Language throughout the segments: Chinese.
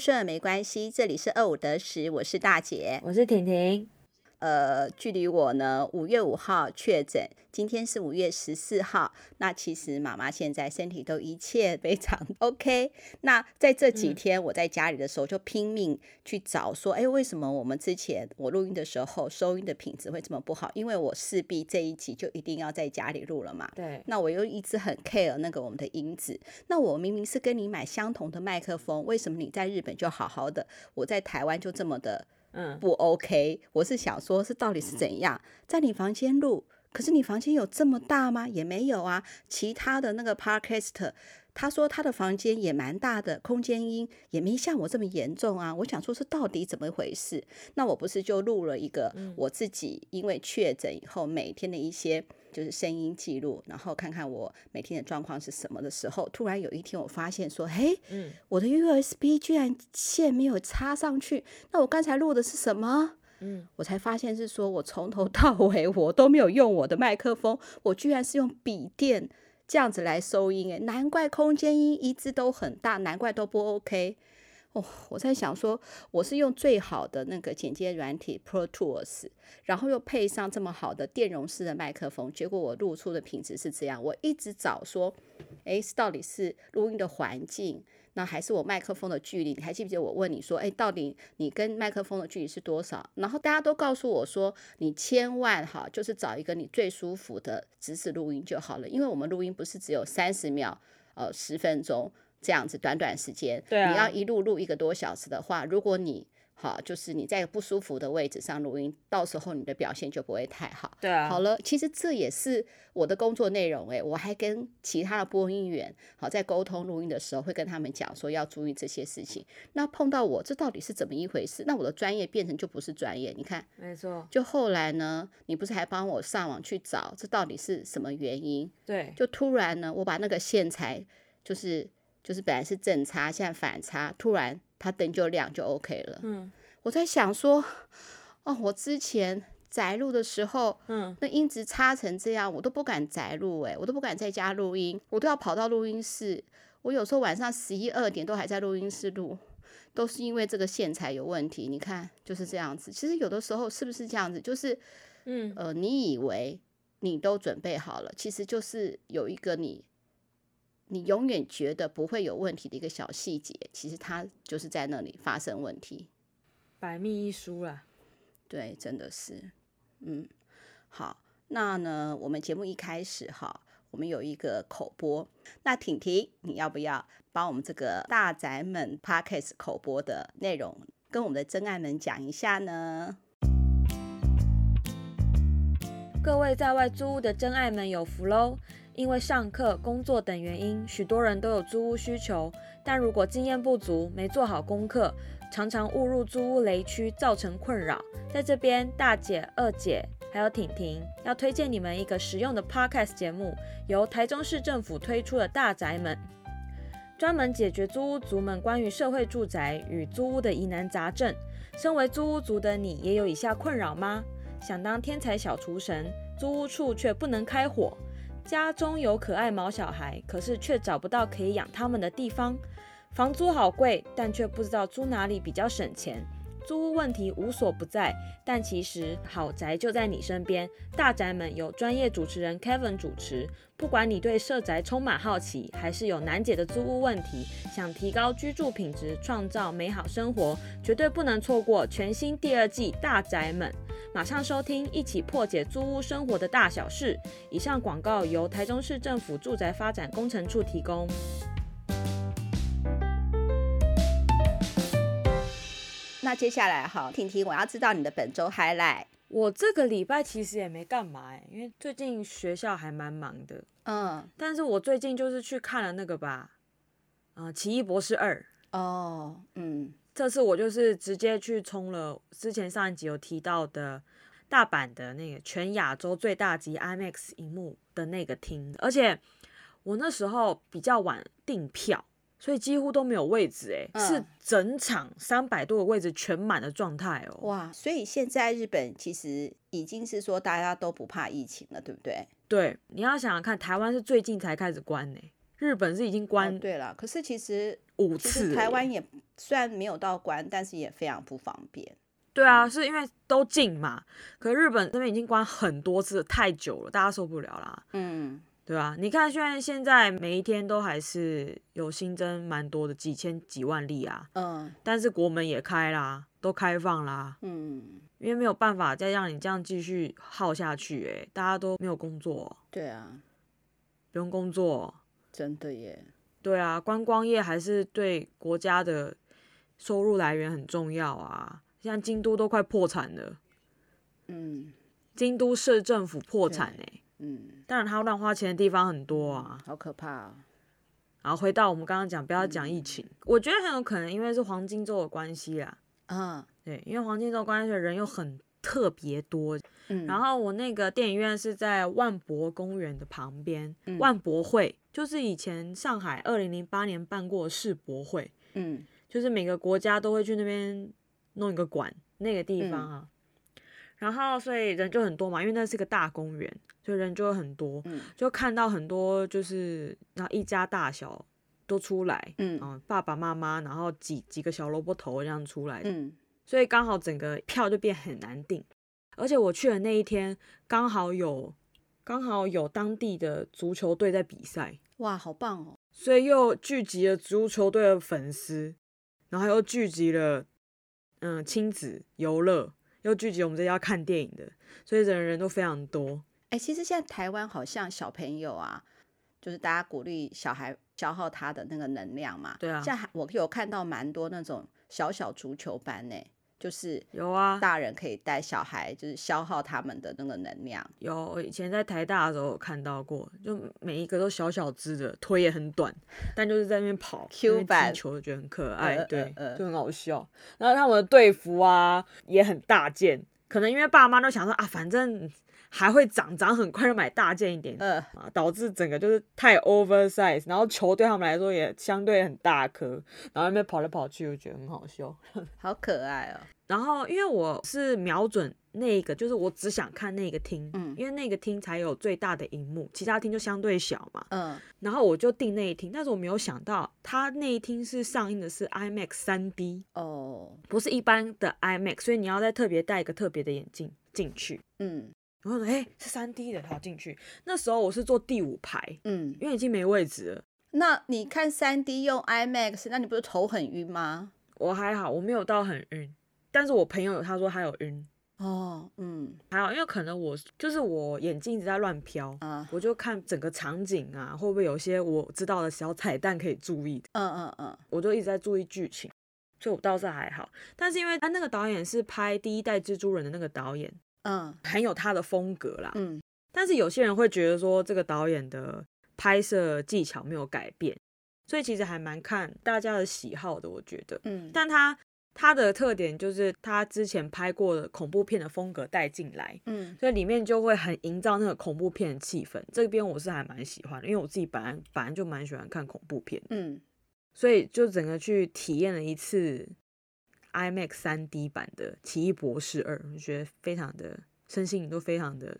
顺耳没关系，这里是二五得十，我是大姐，我是婷婷。呃，距离我呢，五月五号确诊，今天是五月十四号。那其实妈妈现在身体都一切非常 OK。那在这几天我在家里的时候，就拼命去找说，哎、嗯，为什么我们之前我录音的时候收音的品质会这么不好？因为我势必这一集就一定要在家里录了嘛。对。那我又一直很 care 那个我们的音质。那我明明是跟你买相同的麦克风，为什么你在日本就好好的，我在台湾就这么的？嗯，不 OK，我是想说，是到底是怎样，在你房间录，可是你房间有这么大吗？也没有啊。其他的那个 Podcast，他说他的房间也蛮大的，空间音也没像我这么严重啊。我想说，是到底怎么回事？那我不是就录了一个我自己因为确诊以后每天的一些。就是声音记录，然后看看我每天的状况是什么的时候，突然有一天我发现说，嘿，嗯，我的 USB 居然线没有插上去，那我刚才录的是什么？嗯，我才发现是说我从头 到尾我都没有用我的麦克风，我居然是用笔电这样子来收音，诶，难怪空间音一直都很大，难怪都不 OK。哦，我在想说，我是用最好的那个剪接软体 Pro Tools，然后又配上这么好的电容式的麦克风，结果我录出的品质是这样。我一直找说，哎，到底是录音的环境，那还是我麦克风的距离？你还记不记得我问你说，哎，到底你跟麦克风的距离是多少？然后大家都告诉我说，你千万哈，就是找一个你最舒服的姿势录音就好了，因为我们录音不是只有三十秒，呃，十分钟。这样子短短时间，对啊，你要一路录一个多小时的话，如果你好，就是你在不舒服的位置上录音，到时候你的表现就不会太好。对啊，好了，其实这也是我的工作内容诶，我还跟其他的播音员好在沟通录音的时候，会跟他们讲说要注意这些事情。那碰到我，这到底是怎么一回事？那我的专业变成就不是专业？你看，没错。就后来呢，你不是还帮我上网去找这到底是什么原因？对，就突然呢，我把那个线材就是。就是本来是正插，现在反插，突然它灯就亮就 OK 了。嗯，我在想说，哦，我之前宅录的时候，嗯，那音质差成这样，我都不敢宅录，诶，我都不敢在家录音，我都要跑到录音室。我有时候晚上十一二点都还在录音室录，都是因为这个线材有问题。你看就是这样子。其实有的时候是不是这样子？就是，嗯，呃，你以为你都准备好了，其实就是有一个你。你永远觉得不会有问题的一个小细节，其实它就是在那里发生问题，百密一疏了。对，真的是，嗯，好，那呢，我们节目一开始哈，我们有一个口播，那婷婷，你要不要帮我们这个大宅门 Podcast 口播的内容，跟我们的真爱们讲一下呢？各位在外租屋的真爱们有福喽！因为上课、工作等原因，许多人都有租屋需求。但如果经验不足、没做好功课，常常误入租屋雷区，造成困扰。在这边，大姐、二姐还有婷婷要推荐你们一个实用的 Podcast 节目，由台中市政府推出的《大宅门》，专门解决租屋族们关于社会住宅与租屋的疑难杂症。身为租屋族的你，也有以下困扰吗？想当天才小厨神，租屋处却不能开火。家中有可爱毛小孩，可是却找不到可以养他们的地方。房租好贵，但却不知道租哪里比较省钱。租屋问题无所不在，但其实好宅就在你身边。大宅门有专业主持人 Kevin 主持，不管你对社宅充满好奇，还是有难解的租屋问题，想提高居住品质，创造美好生活，绝对不能错过全新第二季大宅门。马上收听，一起破解租屋生活的大小事。以上广告由台中市政府住宅发展工程处提供。那接下来哈，婷婷，我要知道你的本周 highlight。我这个礼拜其实也没干嘛哎，因为最近学校还蛮忙的。嗯，但是我最近就是去看了那个吧，啊、呃，《奇异博士二》。哦，嗯。这次我就是直接去冲了之前上一集有提到的大阪的那个全亚洲最大级 IMAX 荧幕的那个厅，而且我那时候比较晚订票，所以几乎都没有位置，哎、嗯，是整场三百多个位置全满的状态哦。哇，所以现在日本其实已经是说大家都不怕疫情了，对不对？对，你要想想看，台湾是最近才开始关呢，日本是已经关、哦。对了，可是其实五次，台湾也。虽然没有到关，但是也非常不方便。对啊，是因为都近嘛。可日本这边已经关很多次，太久了，大家受不了啦。嗯，对啊，你看，虽然现在每一天都还是有新增蛮多的，几千几万例啊。嗯，但是国门也开啦，都开放啦。嗯，因为没有办法再让你这样继续耗下去，欸，哎，大家都没有工作。对啊，不用工作，真的耶。对啊，观光业还是对国家的收入来源很重要啊。像京都都快破产了，嗯，京都市政府破产哎、欸，嗯，当然他乱花钱的地方很多啊，好可怕啊。然后回到我们刚刚讲，不要讲疫情，嗯、我觉得很有可能因为是黄金周的关系啦，嗯，对，因为黄金周关系的人又很特别多，嗯，然后我那个电影院是在万博公园的旁边，嗯、万博会就是以前上海二零零八年办过世博会，嗯，就是每个国家都会去那边。弄一个馆，那个地方啊，嗯、然后所以人就很多嘛，因为那是个大公园，所以人就会很多，嗯、就看到很多就是然后一家大小都出来，嗯，爸爸妈妈，然后几几个小萝卜头这样出来，嗯，所以刚好整个票就变很难订，而且我去的那一天刚好有刚好有当地的足球队在比赛，哇，好棒哦，所以又聚集了足球队的粉丝，然后又聚集了。嗯，亲子游乐又聚集我们这些要看电影的，所以人人都非常多。哎、欸，其实现在台湾好像小朋友啊，就是大家鼓励小孩消耗他的那个能量嘛。对啊。像我有看到蛮多那种小小足球班呢。就是有啊，大人可以带小孩，就是消耗他们的那个能量。有，我以前在台大的时候有看到过，就每一个都小小只的，腿也很短，但就是在那边跑，Q 版球觉得很可爱，呃、对，呃呃、就很好笑。然后他们的队服啊也很大件，可能因为爸妈都想说啊，反正。还会长长很快就买大件一点，嗯、呃，导致整个就是太 oversize，然后球对他们来说也相对很大颗，然后那边跑来跑去，我觉得很好笑，好可爱哦。然后因为我是瞄准那个，就是我只想看那个厅，嗯，因为那个厅才有最大的荧幕，其他厅就相对小嘛，嗯，然后我就订那一厅，但是我没有想到，它那一厅是上映的是 IMAX 三 D 哦，不是一般的 IMAX，所以你要再特别戴一个特别的眼镜进去，嗯。然后说：“哎、欸，是三 D 的，跑进去。那时候我是坐第五排，嗯，因为已经没位置了。那你看三 D 用 IMAX，那你不是头很晕吗？我还好，我没有到很晕。但是我朋友他说他有晕。哦，嗯，还好，因为可能我就是我眼睛一直在乱飘啊，我就看整个场景啊，会不会有些我知道的小彩蛋可以注意的。嗯嗯嗯，我就一直在注意剧情，所以我倒是还好。但是因为他那个导演是拍第一代蜘蛛人的那个导演。”嗯，很有他的风格啦。嗯，但是有些人会觉得说这个导演的拍摄技巧没有改变，所以其实还蛮看大家的喜好的，我觉得。嗯，但他他的特点就是他之前拍过的恐怖片的风格带进来，嗯，所以里面就会很营造那个恐怖片的气氛。这边我是还蛮喜欢的，因为我自己本来本来就蛮喜欢看恐怖片，嗯，所以就整个去体验了一次。IMAX 3D 版的《奇异博士二》，我觉得非常的身心灵都非常的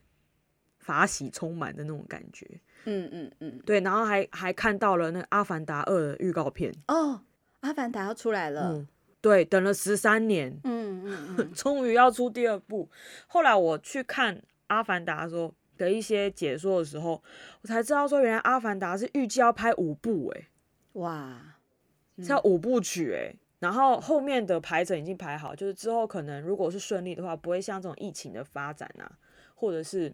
法喜充满的那种感觉。嗯嗯嗯，对，然后还还看到了那个《阿凡达二》的预告片。哦，《阿凡达》要出来了。嗯，对，等了十三年，嗯嗯嗯，终于要出第二部。后来我去看《阿凡达》的时候的一些解说的时候，我才知道说，原来《阿凡达》是预计要拍五部，哎，哇，是要五部曲，哎。然后后面的排程已经排好，就是之后可能如果是顺利的话，不会像这种疫情的发展啊，或者是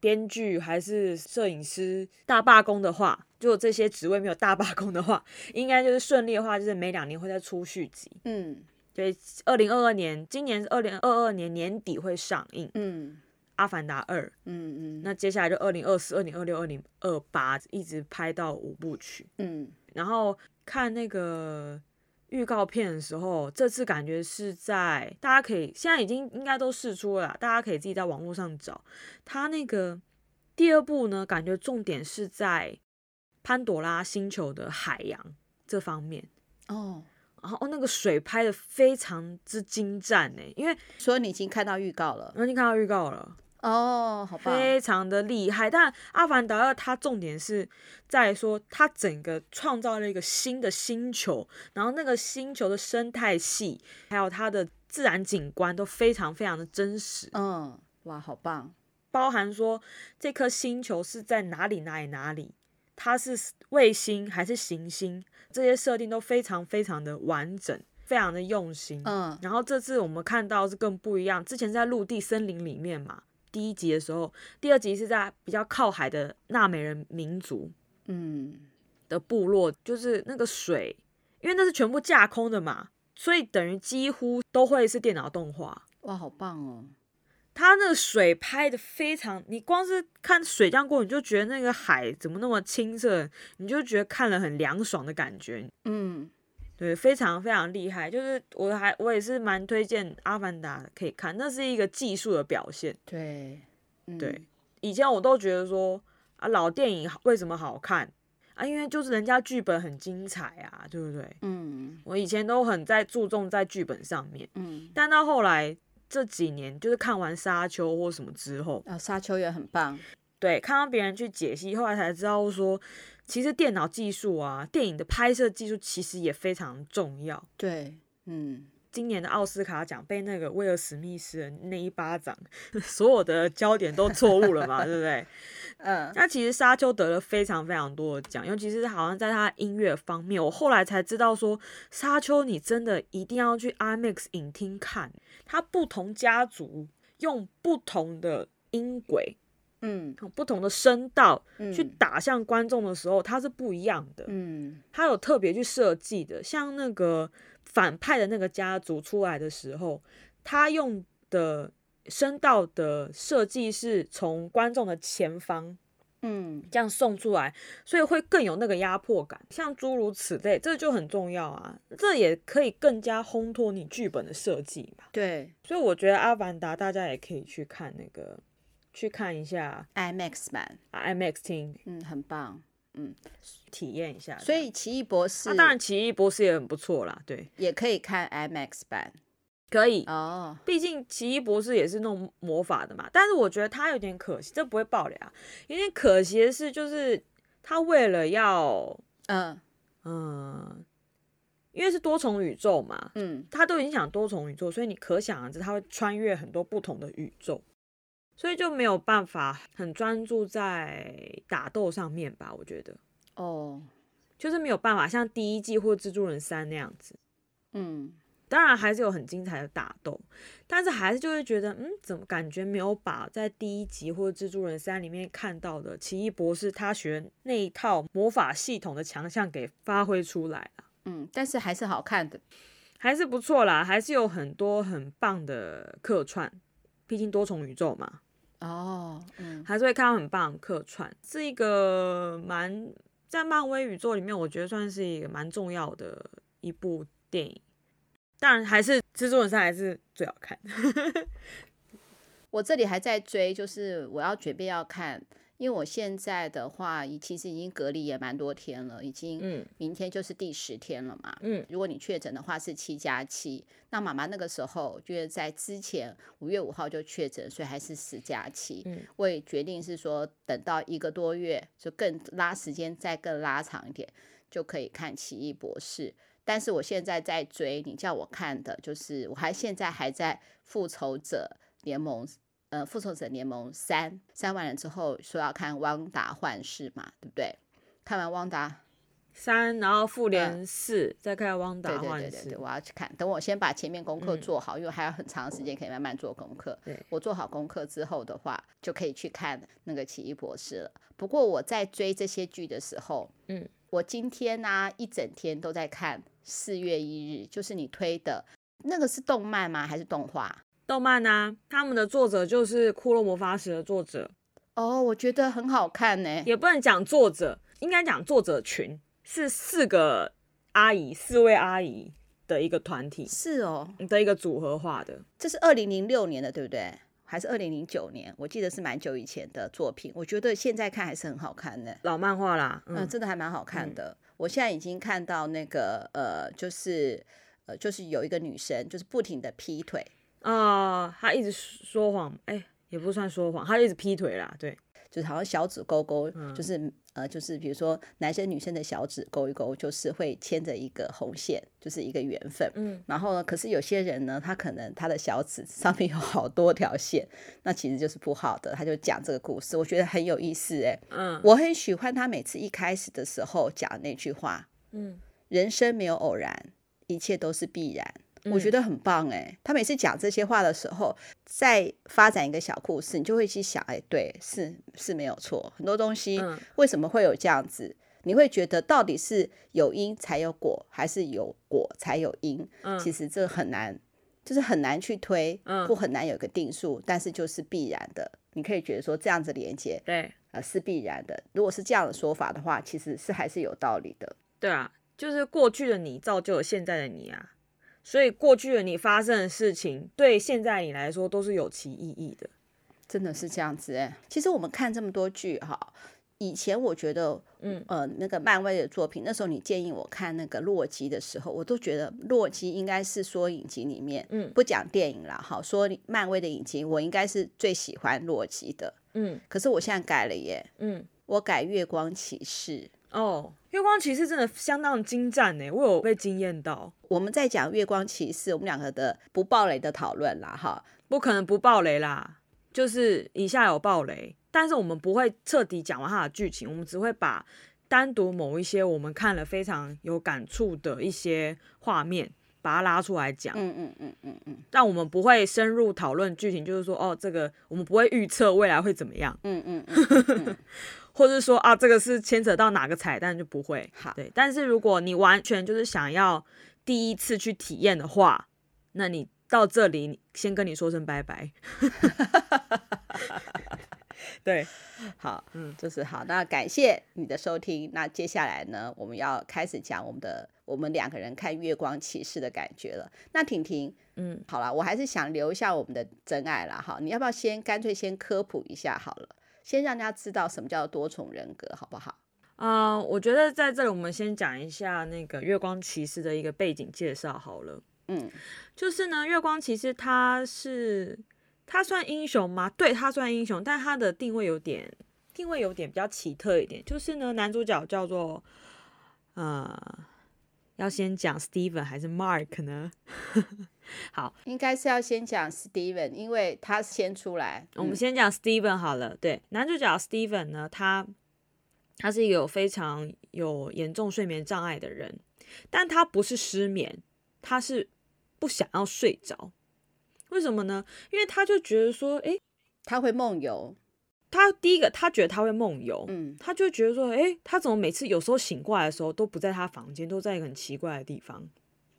编剧还是摄影师大罢工的话，就这些职位没有大罢工的话，应该就是顺利的话，就是每两年会再出续集。嗯，对，二零二二年，今年是二零二二年年底会上映。嗯，阿凡达二。嗯嗯，那接下来就二零二四、二零二六、二零二八，一直拍到五部曲。嗯，然后看那个。预告片的时候，这次感觉是在大家可以现在已经应该都试出了，大家可以自己在网络上找。它那个第二部呢，感觉重点是在潘朵拉星球的海洋这方面哦。然后那个水拍的非常之精湛呢，因为所以你已经看到预告了，我已经看到预告了。哦，好棒，非常的厉害。但《阿凡达二》它重点是在说，它整个创造了一个新的星球，然后那个星球的生态系还有它的自然景观都非常非常的真实。嗯，哇，好棒！包含说这颗星球是在哪里哪里哪里，它是卫星还是行星，这些设定都非常非常的完整。非常的用心，嗯，然后这次我们看到是更不一样。之前在陆地森林里面嘛，第一集的时候，第二集是在比较靠海的纳美人民族，嗯，的部落，就是那个水，因为那是全部架空的嘛，所以等于几乎都会是电脑动画。哇，好棒哦！它那个水拍的非常，你光是看水这样过，你就觉得那个海怎么那么清澈，你就觉得看了很凉爽的感觉，嗯。对，非常非常厉害，就是我还我也是蛮推荐《阿凡达》可以看，那是一个技术的表现。对，嗯、对，以前我都觉得说啊，老电影为什么好看啊？因为就是人家剧本很精彩啊，对不对？嗯，我以前都很在注重在剧本上面，嗯，但到后来这几年，就是看完《沙丘》或什么之后，啊，《沙丘》也很棒。对，看到别人去解析，后来才知道说。其实电脑技术啊，电影的拍摄技术其实也非常重要。对，嗯，今年的奥斯卡奖被那个威尔史密斯的那一巴掌，所有的焦点都错误了嘛，对不对？嗯，那其实沙丘得了非常非常多的奖，尤其是好像在他音乐方面，我后来才知道说，沙丘你真的一定要去 IMAX 影厅看，它不同家族用不同的音轨。嗯，不同的声道去打向观众的时候，它是不一样的。嗯，它有特别去设计的，像那个反派的那个家族出来的时候，他用的声道的设计是从观众的前方，嗯，这样送出来，所以会更有那个压迫感。像诸如此类，这就很重要啊，这也可以更加烘托你剧本的设计嘛。对，所以我觉得《阿凡达》大家也可以去看那个。去看一下 IMAX 版，IMAX 厅，嗯，很棒，嗯，体验一下。所以奇异博士，那、啊、当然奇异博士也很不错啦，对，也可以看 IMAX 版，可以哦。毕竟奇异博士也是弄魔法的嘛，但是我觉得他有点可惜，这不会爆雷啊。有点可惜的是，就是他为了要，嗯嗯，因为是多重宇宙嘛，嗯，他都已经讲多重宇宙，所以你可想而知，他会穿越很多不同的宇宙。所以就没有办法很专注在打斗上面吧？我觉得哦，就是没有办法像第一季或蜘蛛人三那样子。嗯，当然还是有很精彩的打斗，但是还是就会觉得，嗯，怎么感觉没有把在第一集或者蜘蛛人三里面看到的奇异博士他学那一套魔法系统的强项给发挥出来了。嗯，但是还是好看的，还是不错啦，还是有很多很棒的客串，毕竟多重宇宙嘛。哦，嗯，还是会看到很棒的客串，是一个蛮在漫威宇宙里面，我觉得算是一个蛮重要的一部电影。当然，还是蜘蛛人三还是最好看。我这里还在追，就是我要准备要看。因为我现在的话，其实已经隔离也蛮多天了，已经，明天就是第十天了嘛。嗯，如果你确诊的话是七加七，那妈妈那个时候就是在之前五月五号就确诊，所以还是十加七。嗯，我也决定是说等到一个多月就更拉时间再更拉长一点，就可以看奇异博士。但是我现在在追，你叫我看的就是我还现在还在复仇者联盟。呃，复仇者联盟三三完了之后，说要看汪达幻视嘛，对不对？看完汪达三，然后复联四，再看汪达幻视。对对对对，我要去看。等我先把前面功课做好，嗯、因为还有很长时间可以慢慢做功课。对，我做好功课之后的话，就可以去看那个奇异博士了。不过我在追这些剧的时候，嗯，我今天呢、啊、一整天都在看四月一日，就是你推的那个是动漫吗？还是动画？动漫啊，他们的作者就是《骷髅魔法使》的作者哦，我觉得很好看呢。也不能讲作者，应该讲作者群是四个阿姨，四位阿姨的一个团体，是哦，的一个组合化的。这是二零零六年的，对不对？还是二零零九年？我记得是蛮久以前的作品。我觉得现在看还是很好看的，老漫画啦，嗯，呃、真的还蛮好看的。嗯、我现在已经看到那个呃，就是呃，就是有一个女生，就是不停的劈腿。啊，他一直说谎，哎，也不算说谎，他一直劈腿啦，对，就是好像小指勾勾，嗯、就是呃，就是比如说男生女生的小指勾一勾，就是会牵着一个红线，就是一个缘分。嗯，然后呢，可是有些人呢，他可能他的小指上面有好多条线，那其实就是不好的。他就讲这个故事，我觉得很有意思，哎，嗯，我很喜欢他每次一开始的时候讲那句话，嗯，人生没有偶然，一切都是必然。我觉得很棒哎，他每次讲这些话的时候，在发展一个小故事，你就会去想，哎，对，是是没有错，很多东西为什么会有这样子？你会觉得到底是有因才有果，还是有果才有因？其实这很难，就是很难去推，或很难有一个定数，但是就是必然的。你可以觉得说这样子连接，对，呃，是必然的。如果是这样的说法的话，其实是还是有道理的。对啊，就是过去的你造就了现在的你啊。所以过去的你发生的事情，对现在你来说都是有其意义的，真的是这样子哎。其实我们看这么多剧哈，以前我觉得，嗯呃，那个漫威的作品，那时候你建议我看那个洛基的时候，我都觉得洛基应该是说影集里面，嗯，不讲电影了，哈，说漫威的影集，我应该是最喜欢洛基的，嗯。可是我现在改了耶，嗯，我改月光骑士。哦，月光骑士真的相当精湛呢，我有被惊艳到。我们在讲月光骑士，我们两个的不暴雷的讨论啦，哈，不可能不暴雷啦，就是以下有暴雷，但是我们不会彻底讲完它的剧情，我们只会把单独某一些我们看了非常有感触的一些画面，把它拉出来讲。嗯嗯嗯嗯嗯，但我们不会深入讨论剧情，就是说，哦，这个我们不会预测未来会怎么样。嗯嗯嗯。嗯或者说啊，这个是牵扯到哪个彩蛋就不会好。对，但是如果你完全就是想要第一次去体验的话，那你到这里先跟你说声拜拜。对，好，嗯，就是好。那感谢你的收听。那接下来呢，我们要开始讲我们的我们两个人看《月光骑士》的感觉了。那婷婷，嗯，好了，我还是想留一下我们的真爱啦。哈，你要不要先干脆先科普一下好了？先让大家知道什么叫多重人格，好不好？啊、uh，我觉得在这里我们先讲一下那个月光骑士的一个背景介绍好了。嗯，就是呢，月光骑士他是他算英雄吗？对，他算英雄，但他的定位有点定位有点比较奇特一点。就是呢，男主角叫做呃，要先讲 Steven 还是 Mark 呢？好，应该是要先讲 Steven，因为他先出来。我们先讲 Steven 好了。对，男主角 Steven 呢，他他是一个有非常有严重睡眠障碍的人，但他不是失眠，他是不想要睡着。为什么呢？因为他就觉得说，诶，他会梦游。他第一个，他觉得他会梦游，嗯，他就觉得说，诶，他怎么每次有时候醒过来的时候都不在他房间，都在一个很奇怪的地方，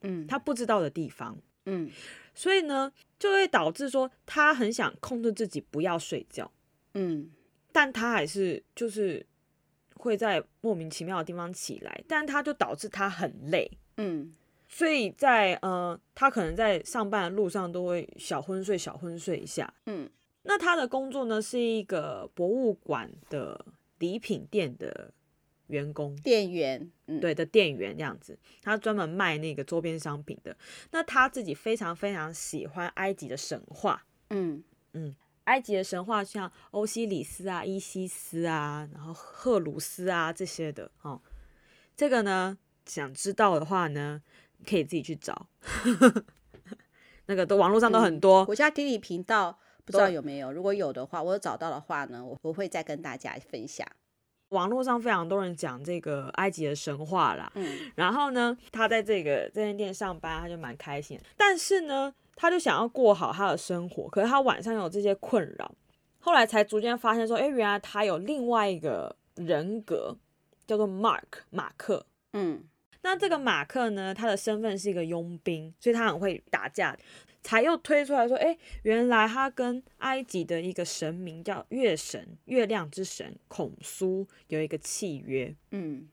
嗯，他不知道的地方。嗯，所以呢，就会导致说他很想控制自己不要睡觉，嗯，但他还是就是会在莫名其妙的地方起来，但他就导致他很累，嗯，所以在呃，他可能在上班的路上都会小昏睡，小昏睡一下，嗯，那他的工作呢是一个博物馆的礼品店的。员工店员，嗯，对的店员这样子，他专门卖那个周边商品的。那他自己非常非常喜欢埃及的神话，嗯嗯，埃及的神话像欧西里斯啊、伊西斯啊，然后赫鲁斯啊这些的哦。这个呢，想知道的话呢，可以自己去找，那个都网络上都很多。国家地理频道不知道有没有，如果有的话，我有找到的话呢，我我会再跟大家分享。网络上非常多人讲这个埃及的神话啦，嗯，然后呢，他在这个这间店上班，他就蛮开心。但是呢，他就想要过好他的生活，可是他晚上有这些困扰。后来才逐渐发现说，哎，原来他有另外一个人格，叫做 Mark 马克。嗯，那这个马克呢，他的身份是一个佣兵，所以他很会打架。才又推出来说，哎，原来他跟埃及的一个神明叫月神，月亮之神孔苏有一个契约，嗯，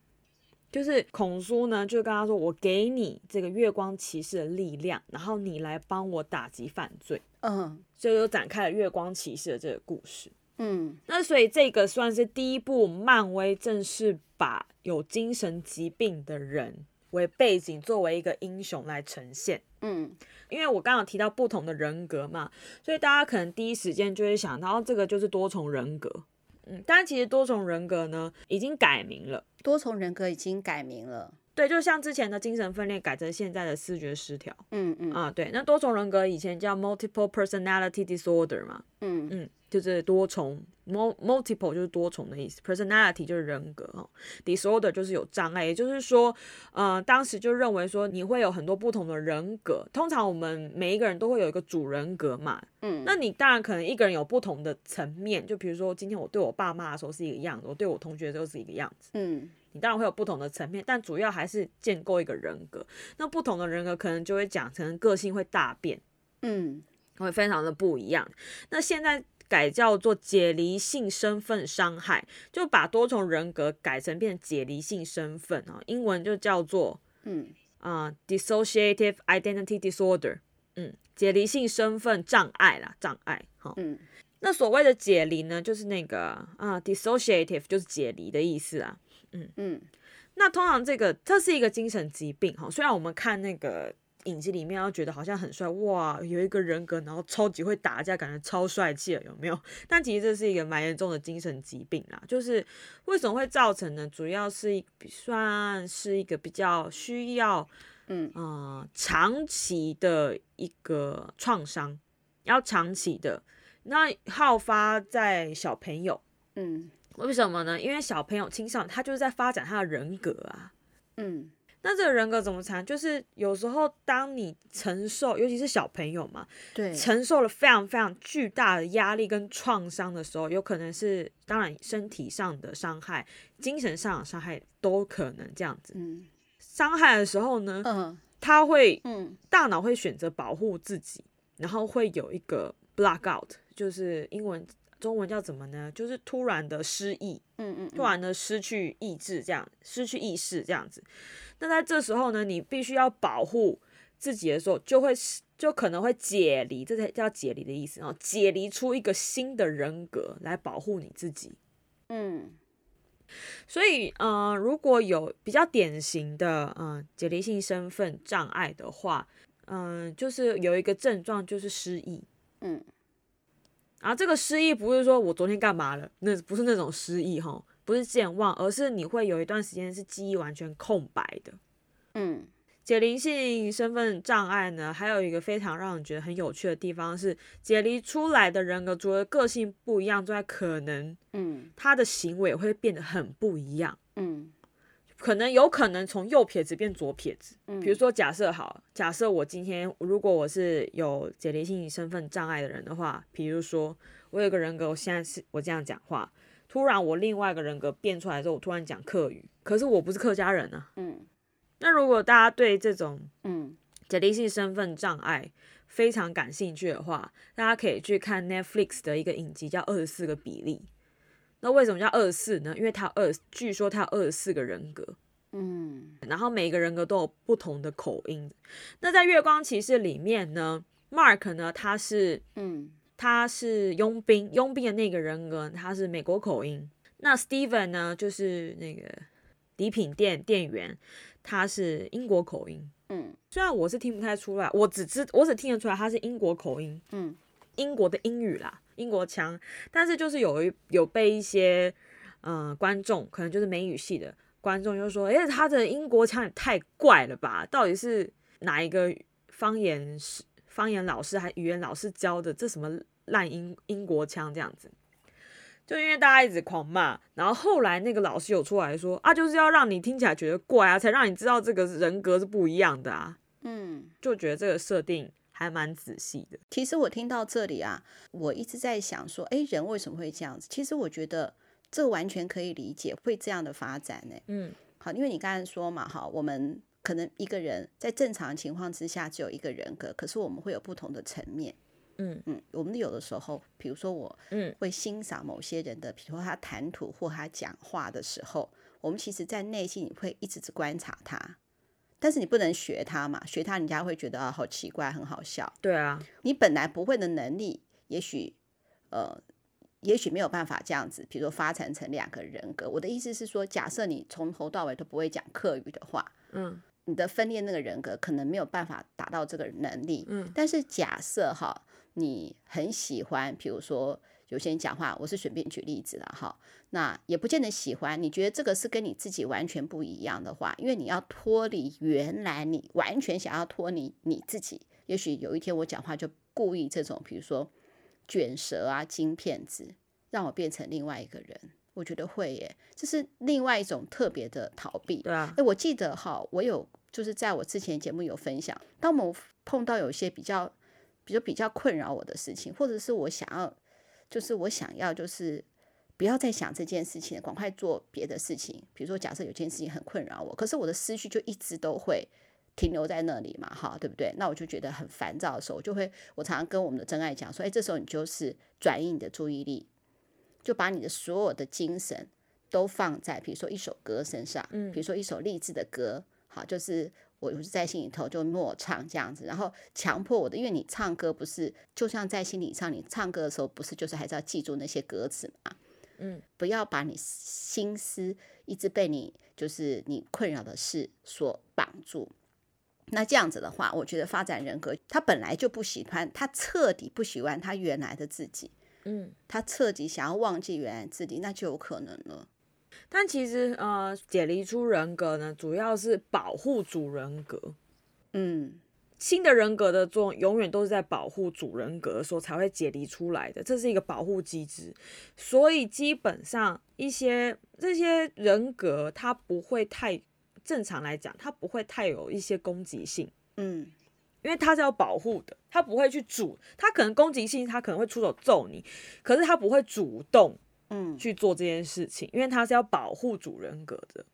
就是孔苏呢就跟他说，我给你这个月光骑士的力量，然后你来帮我打击犯罪，嗯，所以又展开了月光骑士的这个故事，嗯，那所以这个算是第一部漫威正式把有精神疾病的人为背景，作为一个英雄来呈现。嗯，因为我刚刚提到不同的人格嘛，所以大家可能第一时间就会想到这个就是多重人格。嗯，但其实多重人格呢已经改名了，多重人格已经改名了。对，就像之前的精神分裂改成现在的视觉失调。嗯嗯啊，对，那多重人格以前叫 multiple personality disorder 嘛。嗯嗯，就是多重，multiple 就是多重的意思，personality 就是人格哦，disorder 就是有障碍，也就是说，呃，当时就认为说你会有很多不同的人格。通常我们每一个人都会有一个主人格嘛。嗯，那你当然可能一个人有不同的层面，就比如说今天我对我爸妈的时候是一个样子，我对我同学的时候是一个样子。嗯。你当然会有不同的层面，但主要还是建构一个人格。那不同的人格可能就会讲成个性会大变，嗯，会非常的不一样。那现在改叫做解离性身份伤害，就把多重人格改成变成解离性身份啊，英文就叫做嗯啊、uh, dissociative identity disorder，嗯，解离性身份障碍啦，障碍哈。嗯，那所谓的解离呢，就是那个啊、uh, dissociative 就是解离的意思啊。嗯嗯，那通常这个这是一个精神疾病哈，虽然我们看那个影集里面，要觉得好像很帅哇，有一个人格，然后超级会打架，感觉超帅气了，有没有？但其实这是一个蛮严重的精神疾病啦。就是为什么会造成呢？主要是一算是一个比较需要嗯呃长期的一个创伤，要长期的，那好发在小朋友，嗯。为什么呢？因为小朋友、青少年他就是在发展他的人格啊。嗯，那这个人格怎么残？就是有时候当你承受，尤其是小朋友嘛，对，承受了非常非常巨大的压力跟创伤的时候，有可能是当然身体上的伤害、精神上的伤害都可能这样子。嗯，伤害的时候呢，嗯，他会，嗯，大脑会选择保护自己，然后会有一个 block out，就是英文。中文叫怎么呢？就是突然的失忆，嗯嗯，突然的失去意志，这样失去意识这样子。那在这时候呢，你必须要保护自己的时候，就会就可能会解离，这才叫解离的意思哦，解离出一个新的人格来保护你自己。嗯，所以呃，如果有比较典型的嗯、呃、解离性身份障碍的话，嗯、呃，就是有一个症状就是失忆，嗯。然后这个失忆不是说我昨天干嘛了，那不是那种失忆哈，不是健忘，而是你会有一段时间是记忆完全空白的。嗯，解离性身份障碍呢，还有一个非常让人觉得很有趣的地方是，解离出来的人格除了个性不一样之外，可能嗯，他的行为会变得很不一样。嗯。可能有可能从右撇子变左撇子，嗯，比如说假设好，假设我今天如果我是有解离性身份障碍的人的话，比如说我有个人格，我现在是我这样讲话，突然我另外一个人格变出来之后，我突然讲客语，可是我不是客家人啊，嗯，那如果大家对这种嗯解离性身份障碍非常感兴趣的话，大家可以去看 Netflix 的一个影集叫《二十四个比例》。那为什么叫二十四呢？因为他二，据说它有二十四个人格，嗯，然后每个人格都有不同的口音。那在《月光骑士》里面呢，Mark 呢，他是，嗯，他是佣兵，佣兵的那个人格他是美国口音。那 Steven 呢，就是那个礼品店店员，他是英国口音。嗯，虽然我是听不太出来，我只知我只听得出来他是英国口音，嗯，英国的英语啦。英国腔，但是就是有一有被一些呃观众，可能就是美语系的观众就说，哎，他的英国腔也太怪了吧？到底是哪一个方言师、方言老师还语言老师教的？这什么烂英英国腔这样子？就因为大家一直狂骂，然后后来那个老师有出来说啊，就是要让你听起来觉得怪啊，才让你知道这个人格是不一样的啊。嗯，就觉得这个设定。还蛮仔细的。其实我听到这里啊，我一直在想说，哎，人为什么会这样子？其实我觉得这完全可以理解，会这样的发展呢。嗯，好，因为你刚才说嘛，哈，我们可能一个人在正常情况之下只有一个人格，可是我们会有不同的层面。嗯嗯，我们有的时候，比如说我，嗯，会欣赏某些人的，比如说他谈吐或他讲话的时候，我们其实在内心你会一直观察他。但是你不能学他嘛，学他人家会觉得啊，好奇怪，很好笑。对啊，你本来不会的能力，也许呃，也许没有办法这样子，比如说发展成两个人格。我的意思是说，假设你从头到尾都不会讲客语的话，嗯，你的分裂那个人格可能没有办法达到这个能力。嗯，但是假设哈，你很喜欢，比如说有些人讲话，我是随便举例子了哈，那也不见得喜欢。你觉得这个是跟你自己完全不一样的话，因为你要脱离原来你完全想要脱离你自己。也许有一天我讲话就故意这种，比如说卷舌啊、金片子，让我变成另外一个人。我觉得会耶，这是另外一种特别的逃避。对啊，哎，我记得哈，我有就是在我之前节目有分享，当我们碰到有些比较，比如比较困扰我的事情，或者是我想要，就是我想要就是不要再想这件事情，赶快做别的事情。比如说，假设有件事情很困扰我，可是我的思绪就一直都会停留在那里嘛，哈，对不对？那我就觉得很烦躁的时候，我就会我常常跟我们的真爱讲说，哎，这时候你就是转移你的注意力。就把你的所有的精神都放在，比如说一首歌身上，嗯，比如说一首励志的歌，好，就是我就是在心里头就默唱这样子，然后强迫我的，因为你唱歌不是就像在心里唱，你唱歌的时候不是就是还是要记住那些歌词嘛，嗯，不要把你心思一直被你就是你困扰的事所绑住，那这样子的话，我觉得发展人格，他本来就不喜欢，他彻底不喜欢他原来的自己。嗯，他彻底想要忘记原来自己，那就有可能了。但其实，呃，解离出人格呢，主要是保护主人格。嗯，新的人格的作用永远都是在保护主人格的时候才会解离出来的，这是一个保护机制。所以基本上一些这些人格，它不会太正常来讲，它不会太有一些攻击性。嗯。因为他是要保护的，他不会去主，他可能攻击性，他可能会出手揍你，可是他不会主动，嗯，去做这件事情，因为他是要保护主人格的。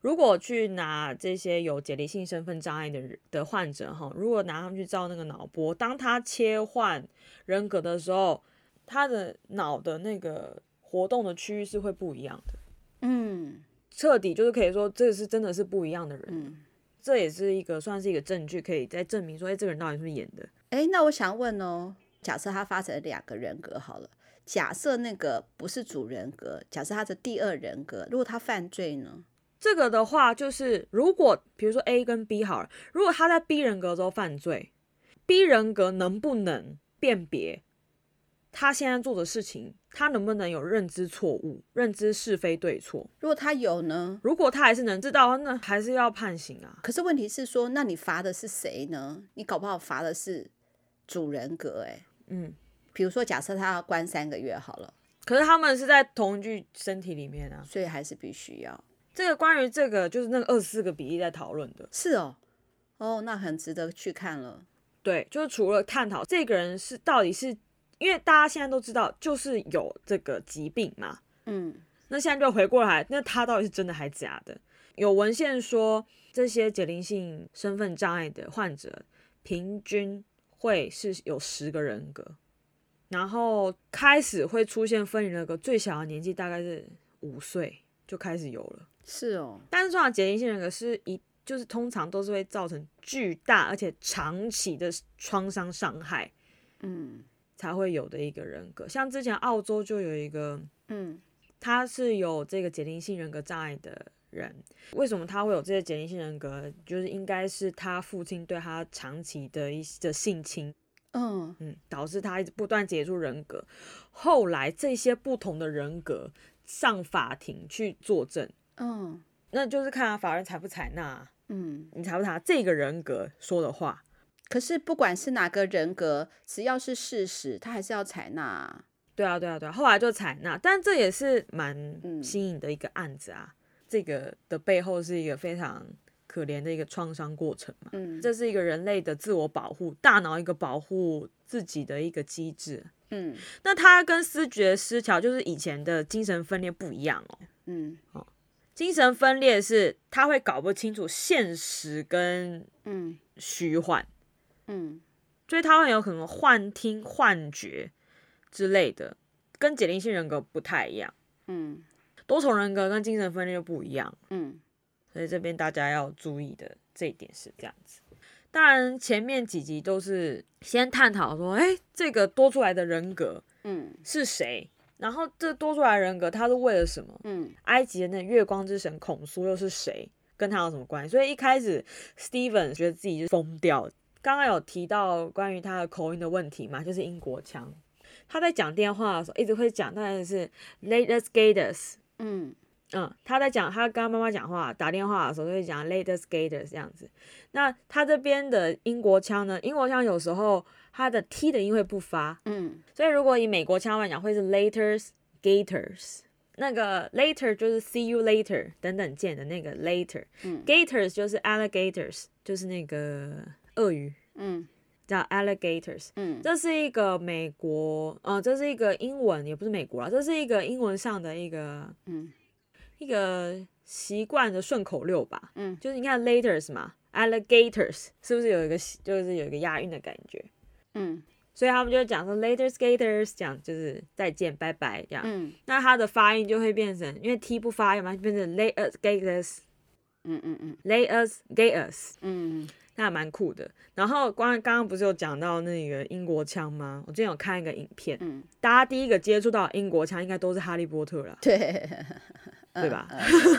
如果去拿这些有解离性身份障碍的人的患者哈，如果拿他们去照那个脑波，当他切换人格的时候，他的脑的那个活动的区域是会不一样的，嗯，彻底就是可以说这是真的是不一样的人。嗯这也是一个算是一个证据，可以再证明说，哎，这个人到底是不是演的？哎，那我想问哦，假设他发展了两个人格好了，假设那个不是主人格，假设他的第二人格，如果他犯罪呢？这个的话，就是如果比如说 A 跟 B 好了，如果他在 B 人格中犯罪，B 人格能不能辨别？他现在做的事情，他能不能有认知错误、认知是非对错？如果他有呢？如果他还是能知道，那还是要判刑啊。可是问题是说，那你罚的是谁呢？你搞不好罚的是主人格哎。嗯，比如说，假设他要关三个月好了，可是他们是在同一具身体里面啊，所以还是必须要。这个关于这个就是那个二十四个比例在讨论的。是哦，哦，那很值得去看了。对，就是除了探讨这个人是到底是。因为大家现在都知道，就是有这个疾病嘛，嗯，那现在就回过来，那他到底是真的还是假的？有文献说，这些解离性身份障碍的患者，平均会是有十个人格，然后开始会出现分离人格，最小的年纪大概是五岁就开始有了。是哦，但是这种解离性人格是一，就是通常都是会造成巨大而且长期的创伤伤害，嗯。才会有的一个人格，像之前澳洲就有一个，嗯，他是有这个解离性人格障碍的人，为什么他会有这些解离性人格？就是应该是他父亲对他长期的一些性侵，嗯嗯，导致他一直不断解除人格。后来这些不同的人格上法庭去作证，嗯，那就是看他法院采不采纳，嗯，你采不采纳这个人格说的话。可是不管是哪个人格，只要是事实，他还是要采纳啊。对啊，对啊，对啊。后来就采纳，但这也是蛮新颖的一个案子啊。嗯。这个的背后是一个非常可怜的一个创伤过程嘛。嗯。这是一个人类的自我保护，大脑一个保护自己的一个机制。嗯。那它跟思觉失调，就是以前的精神分裂不一样哦。嗯。哦，精神分裂是他会搞不清楚现实跟嗯虚幻。嗯，所以他会有可能幻听、幻觉之类的，跟解离性人格不太一样。嗯，多重人格跟精神分裂又不一样。嗯，所以这边大家要注意的这一点是这样子。当然，前面几集都是先探讨说，哎，这个多出来的人格，嗯，是谁？然后这多出来的人格他是为了什么？嗯，埃及的那月光之神孔苏又是谁？跟他有什么关系？所以一开始 Steven 觉得自己就疯掉。刚刚有提到关于他的口音的问题嘛，就是英国腔。他在讲电话的时候一直会讲，当然是 latest gators。嗯嗯，他在讲他跟他妈妈讲话打电话的时候就会讲 latest gators 这样子。那他这边的英国腔呢？英国腔有时候他的 t 的音会不发。嗯，所以如果以美国腔来讲，会是 latest gators。那个 later 就是 see you later 等等见的那个 later。嗯，gators 就是 alligators，就是那个鳄鱼。嗯。叫 alligators，嗯，这是一个美国，呃，这是一个英文，也不是美国啦，这是一个英文上的一个，嗯，一个习惯的顺口溜吧，嗯，就是你看 laters 嘛，alligators 是不是有一个，就是有一个押韵的感觉，嗯，所以他们就讲说 later skaters，讲就是再见，拜拜这样，嗯，那它的发音就会变成，因为 t 不发音嘛，就变成 LAYERS GATORS，嗯嗯嗯 LAYERS GATORS，嗯。那还蛮酷的。然后刚刚刚不是有讲到那个英国腔吗？我之前有看一个影片，嗯、大家第一个接触到英国腔应该都是哈利波特了，对，对吧？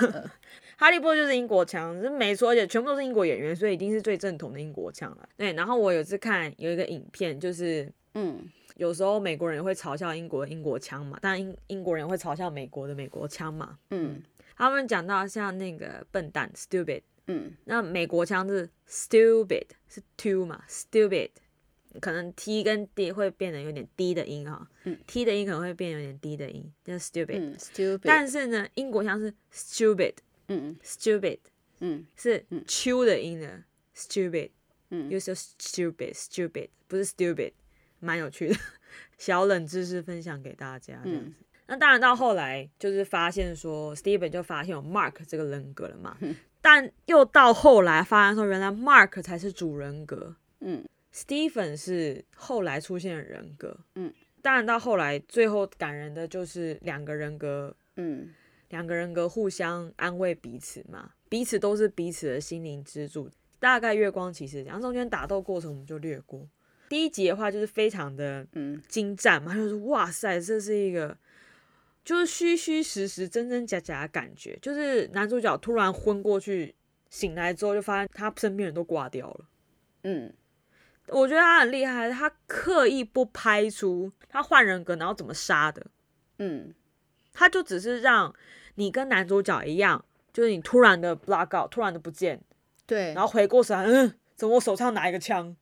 哈利波特就是英国腔，是没错，而且全部都是英国演员，所以一定是最正统的英国腔了。对，然后我有次看有一个影片，就是嗯，有时候美国人会嘲笑英国的英国腔嘛，当然英英国人会嘲笑美国的美国腔嘛，嗯，他们讲到像那个笨蛋 stupid。嗯，那美国腔是 stupid，是 to 嘛，stupid，可能 t 跟 d 会变得有点低的音哈，嗯，t 的音可能会变有点低的音，叫 stupid，嗯，stupid，但是呢，英国腔是 stupid，嗯，stupid，嗯，是 q 的音的 stupid，嗯，又是 stupid，stupid，不是 stupid，蛮有趣的，小冷知识分享给大家这样子。那当然到后来就是发现说，Steven 就发现有 Mark 这个人格了嘛。但又到后来发现说，原来 Mark 才是主人格，嗯，Steven 是后来出现的人格，嗯，当然到后来最后感人的就是两个人格，嗯，两个人格互相安慰彼此嘛，彼此都是彼此的心灵支柱。大概月光骑士讲中间打斗过程我们就略过，第一集的话就是非常的嗯。精湛嘛，就是哇塞，这是一个。就是虚虚实实、真真假假的感觉，就是男主角突然昏过去，醒来之后就发现他身边人都挂掉了。嗯，我觉得他很厉害，他刻意不拍出他换人格然后怎么杀的。嗯，他就只是让你跟男主角一样，就是你突然的 block out，突然的不见，对，然后回过神，嗯，怎么我手上拿一个枪？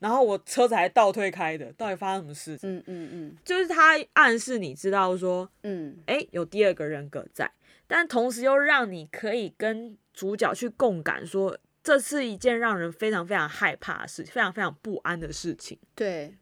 然后我车子还倒退开的，到底发生什么事情？嗯嗯嗯，就是他暗示你知道说，嗯，哎，有第二个人格在，但同时又让你可以跟主角去共感，说这是一件让人非常非常害怕的事，非常非常不安的事情。对，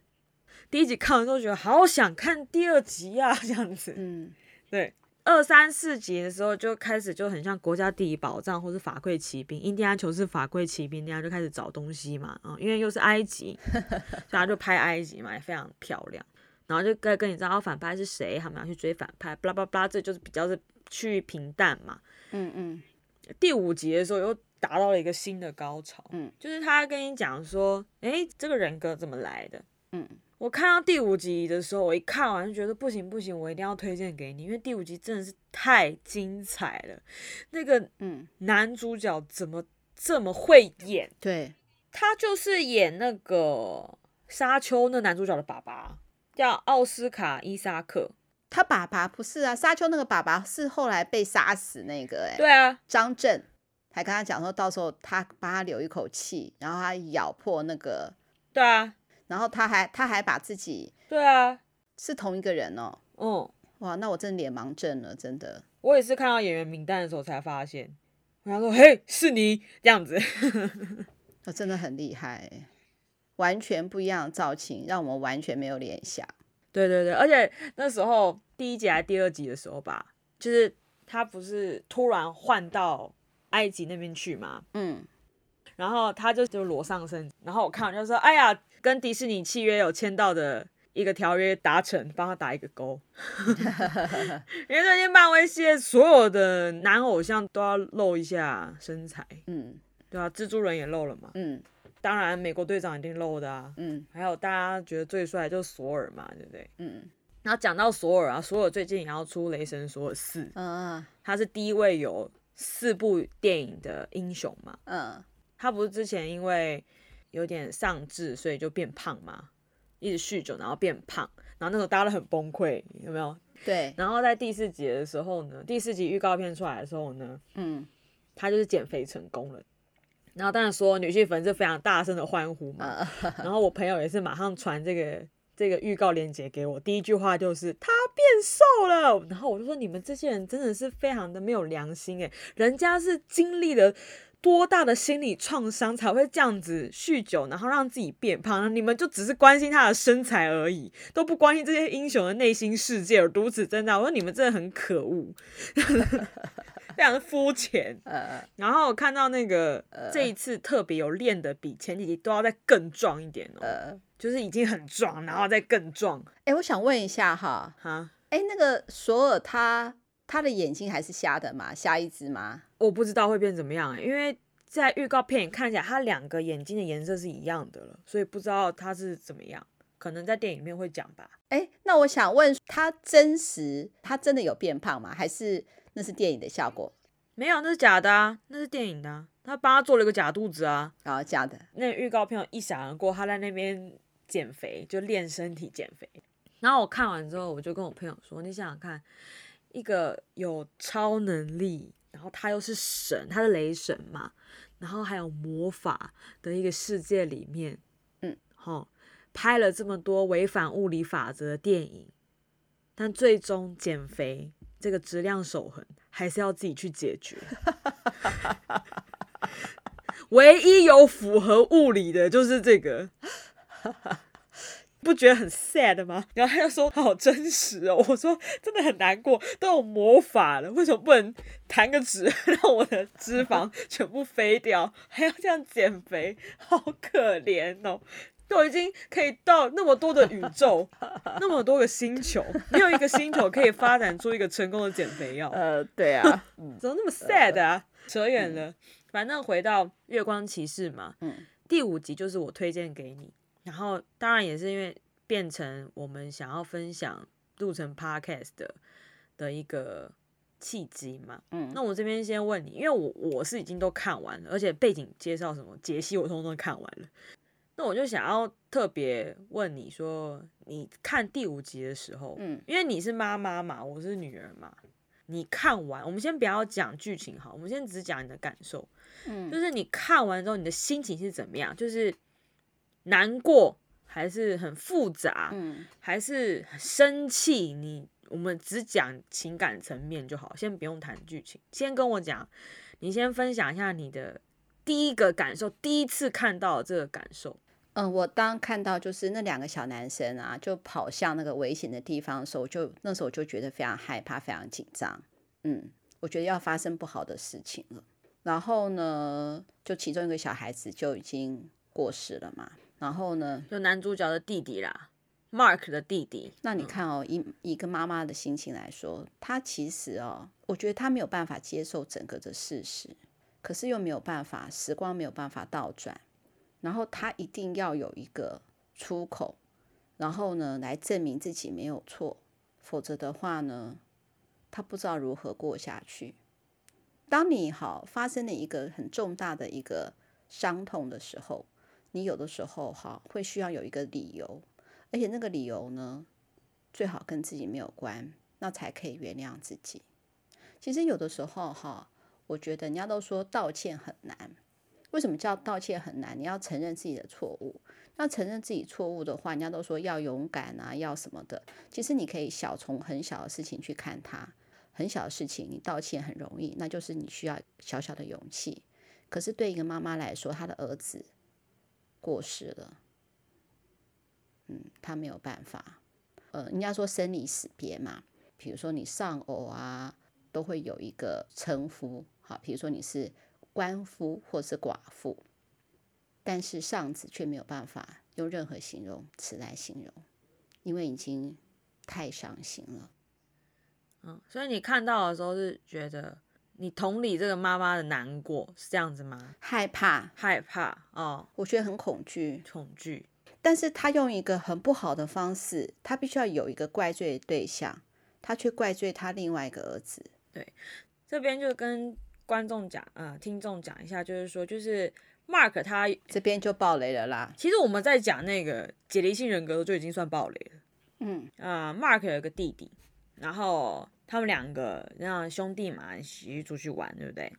第一集看完之后觉得好想看第二集啊，这样子。嗯，对。二三四集的时候就开始就很像国家地理宝藏，或是法柜奇兵，印第安琼斯法柜奇兵那样就开始找东西嘛，啊、嗯，因为又是埃及，所以他就拍埃及嘛，也非常漂亮。然后就跟跟你知道反派是谁，他们要去追反派，巴拉巴拉，这就是比较是趋于平淡嘛。嗯嗯。第五集的时候又达到了一个新的高潮，嗯，就是他跟你讲说，哎，这个人格怎么来的？嗯。我看到第五集的时候，我一看完就觉得不行不行，我一定要推荐给你，因为第五集真的是太精彩了。那个嗯，男主角怎么这么会演？对，他就是演那个沙丘那男主角的爸爸，叫奥斯卡伊萨克。他爸爸不是啊，沙丘那个爸爸是后来被杀死那个哎。对啊，张震还跟他讲说，到时候他帮他留一口气，然后他咬破那个。对啊。然后他还他还把自己对啊，是同一个人哦。嗯，哇，那我真的脸盲症了，真的。我也是看到演员名单的时候才发现，然后说：“嘿，是你这样子。”他真的很厉害，完全不一样的造型，让我们完全没有联想。对对对，而且那时候第一集还是第二集的时候吧，就是他不是突然换到埃及那边去嘛？嗯，然后他就就裸上身，然后我看我就说：“哎呀。”跟迪士尼契约有签到的一个条约达成，帮他打一个勾。因为最近漫威系列所有的男偶像都要露一下身材，嗯，对啊，蜘蛛人也露了嘛，嗯，当然美国队长一定露的啊，嗯，还有大家觉得最帅就是索尔嘛，对不对？嗯，然后讲到索尔啊，索尔最近也要出雷神索尔四，嗯，他是第一位有四部电影的英雄嘛。嗯，他不是之前因为有点丧志，所以就变胖嘛，一直酗酒，然后变胖，然后那时候大家都很崩溃，有没有？对。然后在第四集的时候呢，第四集预告片出来的时候呢，嗯，他就是减肥成功了。然后当然说女性粉丝非常大声的欢呼嘛。然后我朋友也是马上传这个。这个预告链接给我，第一句话就是他变瘦了，然后我就说，你们这些人真的是非常的没有良心诶，人家是经历了多大的心理创伤才会这样子酗酒，然后让自己变胖，你们就只是关心他的身材而已，都不关心这些英雄的内心世界，如此挣扎。我说你们真的很可恶。非常的肤浅，呃，然后我看到那个、呃、这一次特别有练的比前几集都要再更壮一点哦，呃，就是已经很壮，然后再更壮。哎，我想问一下哈，哈，哎，那个索尔他他的眼睛还是瞎的吗？瞎一只吗？我不知道会变怎么样，因为在预告片看起来他两个眼睛的颜色是一样的了，所以不知道他是怎么样，可能在电影里面会讲吧。哎，那我想问他真实他真的有变胖吗？还是？那是电影的效果，没有，那是假的啊，那是电影的啊，他帮他做了一个假肚子啊，然后假的。那预告片一闪而过，他在那边减肥，就练身体减肥。然后我看完之后，我就跟我朋友说：“你想想看，一个有超能力，然后他又是神，他是雷神嘛，然后还有魔法的一个世界里面，嗯，好，拍了这么多违反物理法则的电影，但最终减肥。”这个质量守恒还是要自己去解决。唯一有符合物理的就是这个，不觉得很 sad 吗？然后他就说好真实哦，我说真的很难过，都有魔法了，为什么不能弹个指 让我的脂肪全部飞掉，还要这样减肥，好可怜哦。都已经可以到那么多的宇宙，那么多个星球，没有一个星球可以发展出一个成功的减肥药。呃，对啊，怎么那么 sad 啊？扯远了，反正回到月光骑士嘛，嗯，第五集就是我推荐给你，然后当然也是因为变成我们想要分享录成 podcast 的的一个契机嘛，嗯，那我这边先问你，因为我我是已经都看完了，而且背景介绍什么解析我通通都看完了。那我就想要特别问你说，你看第五集的时候，嗯，因为你是妈妈嘛，我是女儿嘛，你看完，我们先不要讲剧情好，我们先只讲你的感受，嗯，就是你看完之后，你的心情是怎么样？就是难过，还是很复杂，嗯，还是很生气？你我们只讲情感层面就好，先不用谈剧情，先跟我讲，你先分享一下你的。第一个感受，第一次看到这个感受，嗯，我当看到就是那两个小男生啊，就跑向那个危险的地方的时候，就那时候我就觉得非常害怕，非常紧张，嗯，我觉得要发生不好的事情了。然后呢，就其中一个小孩子就已经过世了嘛。然后呢，就男主角的弟弟啦，Mark 的弟弟。那你看哦，以、嗯、一个妈妈的心情来说，他其实哦，我觉得他没有办法接受整个的事实。可是又没有办法，时光没有办法倒转，然后他一定要有一个出口，然后呢，来证明自己没有错，否则的话呢，他不知道如何过下去。当你好发生了一个很重大的一个伤痛的时候，你有的时候哈会需要有一个理由，而且那个理由呢，最好跟自己没有关，那才可以原谅自己。其实有的时候哈。我觉得人家都说道歉很难，为什么叫道歉很难？你要承认自己的错误。那承认自己错误的话，人家都说要勇敢啊，要什么的。其实你可以小从很小的事情去看它，很小的事情你道歉很容易，那就是你需要小小的勇气。可是对一个妈妈来说，她的儿子过世了，嗯，她没有办法。呃，人家说生离死别嘛，比如说你丧偶啊，都会有一个称呼。好，比如说你是官夫或是寡妇，但是上子却没有办法用任何形容词来形容，因为已经太伤心了。嗯，所以你看到的时候是觉得你同理这个妈妈的难过，是这样子吗？害怕，害怕哦，我觉得很恐惧，恐惧。但是他用一个很不好的方式，他必须要有一个怪罪的对象，他却怪罪他另外一个儿子。对，这边就跟。观众讲，啊，听众讲一下，就是说，就是 Mark 他这边就爆雷了啦。其实我们在讲那个解离性人格就已经算爆雷了。嗯啊、呃、，Mark 有一个弟弟，然后他们两个让兄弟嘛一起出去玩，对不对？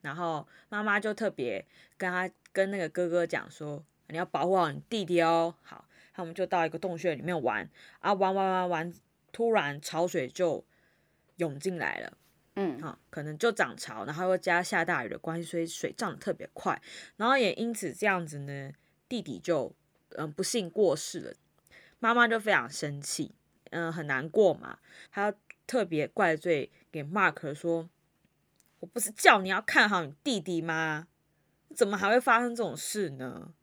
然后妈妈就特别跟他跟那个哥哥讲说，你要保护好你弟弟哦。好，他们就到一个洞穴里面玩啊，玩玩玩玩，突然潮水就涌进来了。嗯，好，可能就涨潮，然后又加下大雨的关系，所以水涨得特别快，然后也因此这样子呢，弟弟就嗯不幸过世了，妈妈就非常生气，嗯很难过嘛，她特别怪罪给 Mark 说，我不是叫你要看好你弟弟吗？怎么还会发生这种事呢？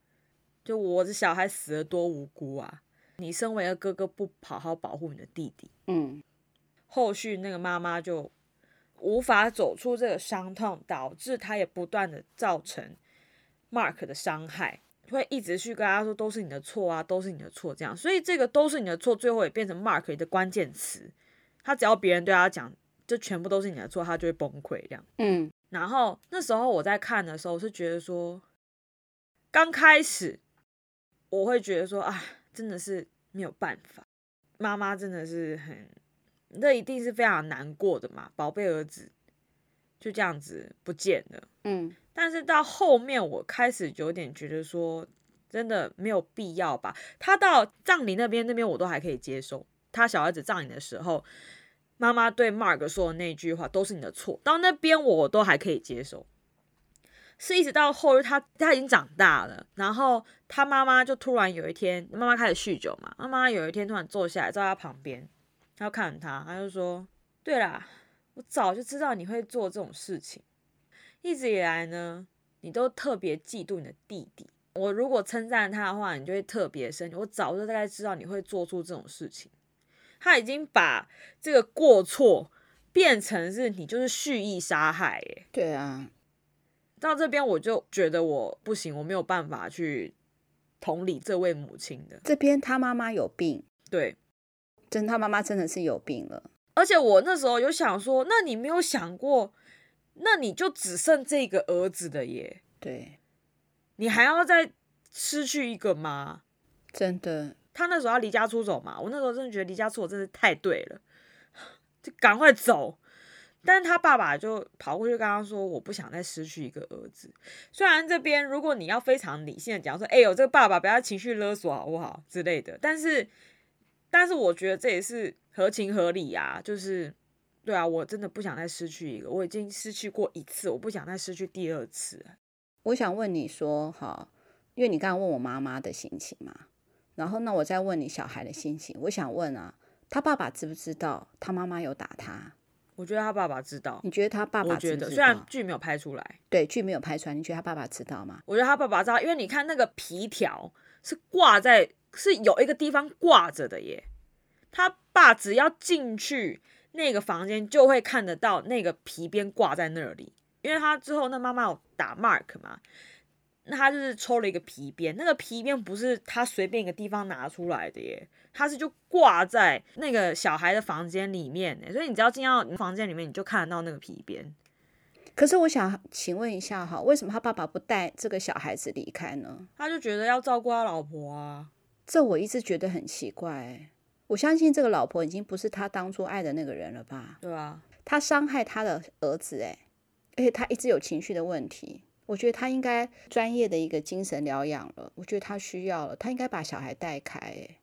就我的小孩死了多无辜啊！你身为一个哥哥，不好好保护你的弟弟，嗯，后续那个妈妈就。无法走出这个伤痛，导致他也不断的造成 Mark 的伤害，会一直去跟他说都是你的错啊，都是你的错这样，所以这个都是你的错，最后也变成 Mark 的关键词。他只要别人对他讲，这全部都是你的错，他就会崩溃这样。嗯，然后那时候我在看的时候，是觉得说，刚开始我会觉得说，啊，真的是没有办法，妈妈真的是很。那一定是非常难过的嘛，宝贝儿子就这样子不见了。嗯，但是到后面我开始有点觉得说，真的没有必要吧。他到葬礼那边，那边我都还可以接受。他小孩子葬礼的时候，妈妈对 Mark 说的那句话都是你的错，到那边我都还可以接受。是一直到后日，他他已经长大了，然后他妈妈就突然有一天，妈妈开始酗酒嘛，妈妈有一天突然坐下来，在他旁边。他要看他，他就说：“对啦，我早就知道你会做这种事情。一直以来呢，你都特别嫉妒你的弟弟。我如果称赞他的话，你就会特别生气。我早就大概知道你会做出这种事情。他已经把这个过错变成是你就是蓄意杀害。哎，对啊，到这边我就觉得我不行，我没有办法去同理这位母亲的。这边他妈妈有病，对。”真他妈妈真的是有病了，而且我那时候有想说，那你没有想过，那你就只剩这个儿子的耶？对，你还要再失去一个吗？真的，他那时候要离家出走嘛，我那时候真的觉得离家出走真的太对了，就赶快走。但是他爸爸就跑过去跟他说，我不想再失去一个儿子。虽然这边如果你要非常理性的讲说，哎呦，这个爸爸不要情绪勒索好不好之类的，但是。但是我觉得这也是合情合理啊，就是对啊，我真的不想再失去一个，我已经失去过一次，我不想再失去第二次。我想问你说，哈，因为你刚刚问我妈妈的心情嘛，然后那我再问你小孩的心情，我想问啊，他爸爸知不知道他妈妈有打他？我觉得他爸爸知道。你觉得他爸爸知不知道？我觉得虽然剧没有拍出来，对，剧没有拍出来，你觉得他爸爸知道吗？我觉得他爸爸知道，因为你看那个皮条是挂在。是有一个地方挂着的耶，他爸只要进去那个房间，就会看得到那个皮鞭挂在那里。因为他之后那妈妈有打 Mark 嘛，那他就是抽了一个皮鞭，那个皮鞭不是他随便一个地方拿出来的耶，他是就挂在那个小孩的房间里面，所以你只要进到房间里面，你就看得到那个皮鞭。可是我想请问一下哈，为什么他爸爸不带这个小孩子离开呢？他就觉得要照顾他老婆啊。这我一直觉得很奇怪，我相信这个老婆已经不是他当初爱的那个人了吧？对啊，他伤害他的儿子，哎，而且他一直有情绪的问题，我觉得他应该专业的一个精神疗养了，我觉得他需要了，他应该把小孩带开，哎，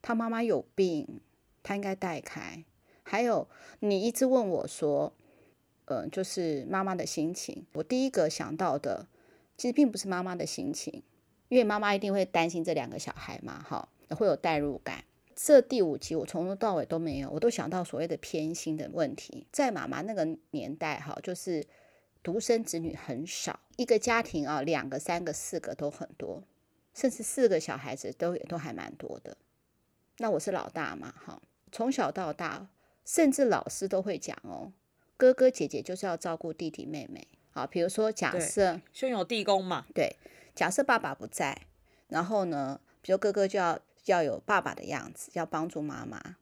他妈妈有病，他应该带开。还有，你一直问我说，嗯、呃，就是妈妈的心情，我第一个想到的其实并不是妈妈的心情。因为妈妈一定会担心这两个小孩嘛，哈，会有代入感。这第五集我从头到尾都没有，我都想到所谓的偏心的问题。在妈妈那个年代，哈，就是独生子女很少，一个家庭啊，两个、三个、四个都很多，甚至四个小孩子都也都还蛮多的。那我是老大嘛，哈，从小到大，甚至老师都会讲哦，哥哥姐姐就是要照顾弟弟妹妹。好，比如说假设兄友弟恭嘛，对。假设爸爸不在，然后呢，比如哥哥就要要有爸爸的样子，要帮助妈妈。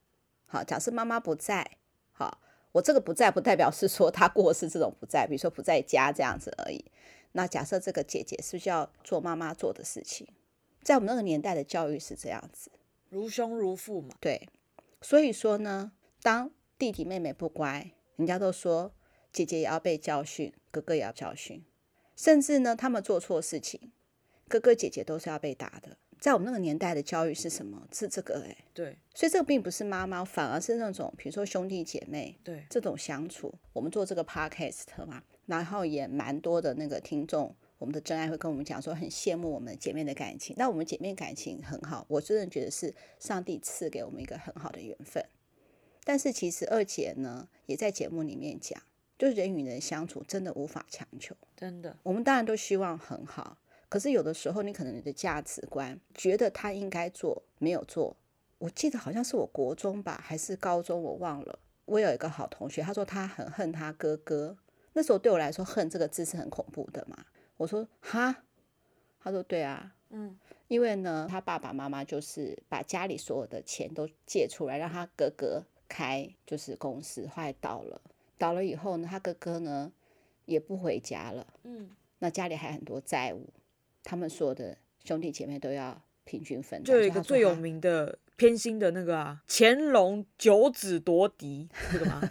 好，假设妈妈不在，好，我这个不在不代表是说他过世这种不在，比如说不在家这样子而已。那假设这个姐姐是不是要做妈妈做的事情？在我们那个年代的教育是这样子，如兄如父嘛。对，所以说呢，当弟弟妹妹不乖，人家都说姐姐也要被教训，哥哥也要教训，甚至呢，他们做错事情，哥哥姐姐都是要被打的。在我们那个年代的教育是什么？是这个哎、欸，对，所以这个并不是妈妈，反而是那种比如说兄弟姐妹，对这种相处。我们做这个 podcast 嘛，然后也蛮多的那个听众，我们的真爱会跟我们讲说，很羡慕我们姐妹的感情。那我们姐妹感情很好，我真的觉得是上帝赐给我们一个很好的缘分。但是其实二姐呢，也在节目里面讲，就是人与人相处真的无法强求，真的。我们当然都希望很好。可是有的时候，你可能你的价值观觉得他应该做，没有做。我记得好像是我国中吧，还是高中，我忘了。我有一个好同学，他说他很恨他哥哥。那时候对我来说，恨这个字是很恐怖的嘛。我说哈，他说对啊，嗯，因为呢，他爸爸妈妈就是把家里所有的钱都借出来，让他哥哥开就是公司，后来倒了。倒了以后呢，他哥哥呢也不回家了，嗯，那家里还很多债务。他们说的兄弟姐妹都要平均分，就有一个最有名的偏心的那个啊，乾隆九子夺嫡，这个吗？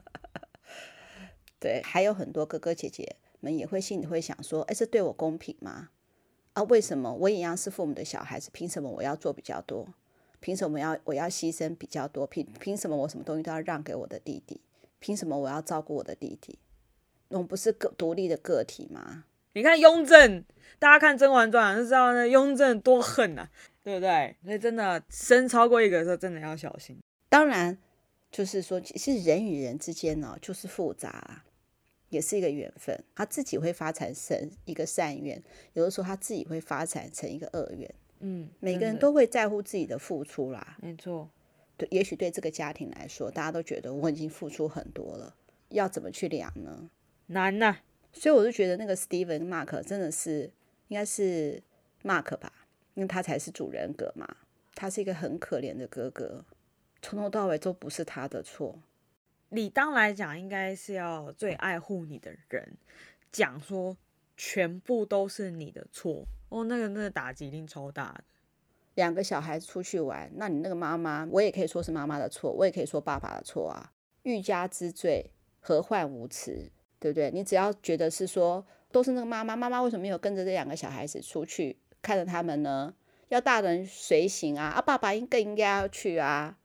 对，还有很多哥哥姐姐们也会心里会想说，哎，这对我公平吗？啊，为什么我一样是父母的小孩子，凭什么我要做比较多？凭什么要我要牺牲比较多？凭凭什么我什么东西都要让给我的弟弟？凭什么我要照顾我的弟弟？我们不是个独立的个体吗？你看雍正，大家看《甄嬛传》就知道那雍正多狠呐、啊，对不对？所以真的生超过一个的时候，真的要小心。当然，就是说，其实人与人之间呢，就是复杂啊，也是一个缘分。他自己会发展成一个善缘，有的时候他自己会发展成一个恶缘。嗯，每个人都会在乎自己的付出啦。没错，对，也许对这个家庭来说，大家都觉得我已经付出很多了，要怎么去量呢？难呐、啊。所以我就觉得那个 Steven Mark 真的是应该是 Mark 吧，因为他才是主人格嘛。他是一个很可怜的哥哥，从头到尾都不是他的错。理当来讲，应该是要最爱护你的人讲说全部都是你的错哦，那个那个打击一定超大的。两个小孩子出去玩，那你那个妈妈，我也可以说是妈妈的错，我也可以说爸爸的错啊。欲加之罪，何患无辞？对不对？你只要觉得是说，都是那个妈妈，妈妈为什么没有跟着这两个小孩子出去看着他们呢？要大人随行啊，啊，爸爸应更应该要去啊。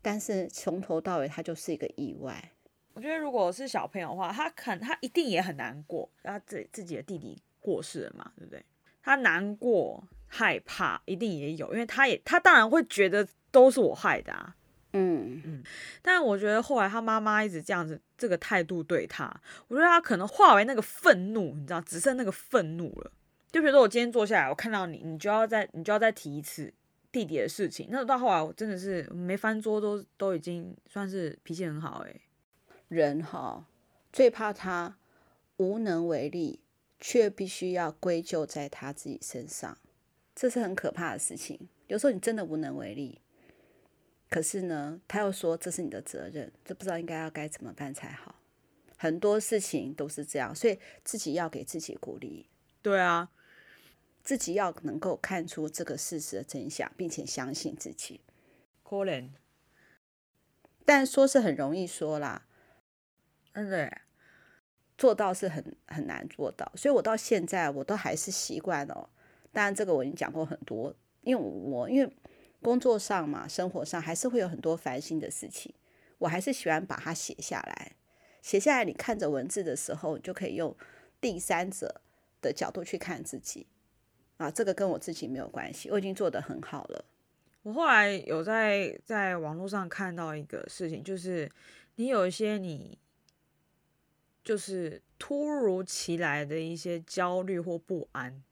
但是从头到尾，他就是一个意外。我觉得如果是小朋友的话，他肯他一定也很难过，他自自己的弟弟过世了嘛，对不对？他难过、害怕，一定也有，因为他也他当然会觉得都是我害的啊。嗯嗯，但我觉得后来他妈妈一直这样子，这个态度对他，我觉得他可能化为那个愤怒，你知道，只剩那个愤怒了。就比如说我今天坐下来，我看到你，你就要再，你就要再提一次弟弟的事情。那到后来我真的是没翻桌都，都都已经算是脾气很好哎。人哈最怕他无能为力，却必须要归咎在他自己身上，这是很可怕的事情。有时候你真的无能为力。可是呢，他又说这是你的责任，这不知道应该要该怎么办才好。很多事情都是这样，所以自己要给自己鼓励。对啊，自己要能够看出这个事实的真相，并且相信自己。可能，但说是很容易说啦，嗯，对，做到是很很难做到。所以我到现在我都还是习惯哦。当然，这个我已经讲过很多，因为我因为。工作上嘛，生活上还是会有很多烦心的事情，我还是喜欢把它写下来。写下来，你看着文字的时候，你就可以用第三者的角度去看自己。啊，这个跟我自己没有关系，我已经做得很好了。我后来有在在网络上看到一个事情，就是你有一些你就是突如其来的一些焦虑或不安。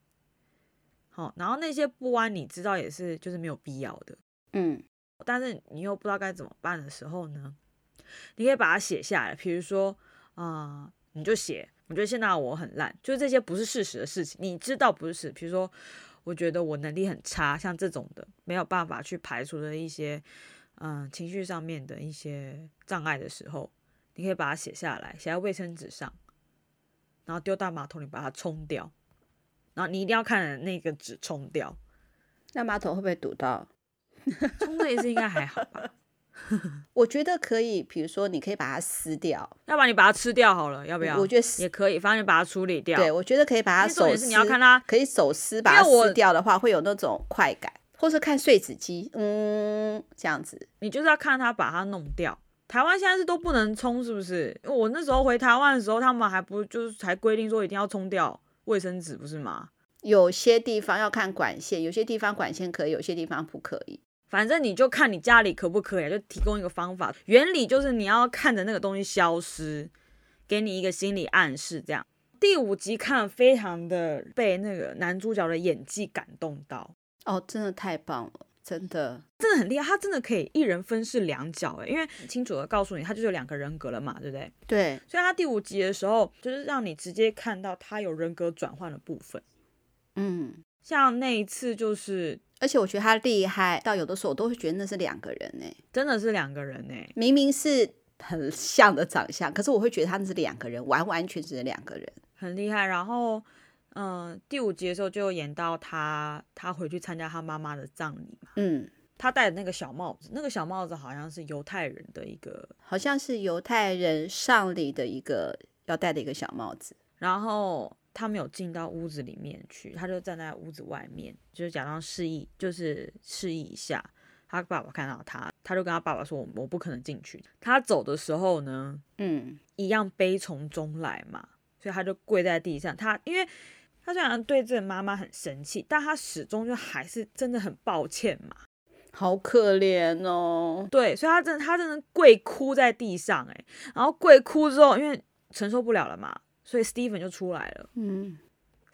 好，然后那些不安，你知道也是就是没有必要的，嗯，但是你又不知道该怎么办的时候呢，你可以把它写下来。比如说啊、呃，你就写，我觉得现在我很烂，就是这些不是事实的事情，你知道不是事。比如说，我觉得我能力很差，像这种的没有办法去排除的一些嗯情绪上面的一些障碍的时候，你可以把它写下来，写在卫生纸上，然后丢到马桶里把它冲掉，然后你一定要看着那个纸冲掉。那马桶会不会堵到？冲的一次应该还好吧？我觉得可以，比如说你可以把它撕掉，要不然你把它吃掉好了，要不要？我觉得也可以，反正你把它处理掉。对，我觉得可以把它手撕。你要看它可以手撕把它撕掉的话，会有那种快感，或是看碎纸机，嗯，这样子。你就是要看它把它弄掉。台湾现在是都不能冲，是不是？我那时候回台湾的时候，他们还不就是才规定说一定要冲掉卫生纸，不是吗？有些地方要看管线，有些地方管线可以，有些地方不可以。反正你就看你家里可不可以，就提供一个方法。原理就是你要看着那个东西消失，给你一个心理暗示。这样，第五集看非常的被那个男主角的演技感动到。哦，真的太棒了，真的真的很厉害，他真的可以一人分饰两角哎，因为很清楚的告诉你，他就是有两个人格了嘛，对不对？对。所以他第五集的时候，就是让你直接看到他有人格转换的部分。嗯，像那一次就是。而且我觉得他厉害到有的时候我都会觉得那是两个人呢，真的是两个人呢。明明是很像的长相，可是我会觉得他们是两个人，完完全全是两个人，很厉害。然后，嗯，第五集的时候就演到他，他回去参加他妈妈的葬礼嘛。嗯，他戴的那个小帽子，那个小帽子好像是犹太人的一个，好像是犹太人上礼的一个要戴的一个小帽子。然后。他没有进到屋子里面去，他就站在屋子外面，就是假装示意，就是示意一下。他爸爸看到他，他就跟他爸爸说：“我我不可能进去。”他走的时候呢，嗯，一样悲从中来嘛，所以他就跪在地上。他因为他虽然对这个妈妈很生气，但他始终就还是真的很抱歉嘛，好可怜哦。对，所以他真的他真的跪哭在地上，哎，然后跪哭之后，因为承受不了了嘛。所以 Steven 就出来了。嗯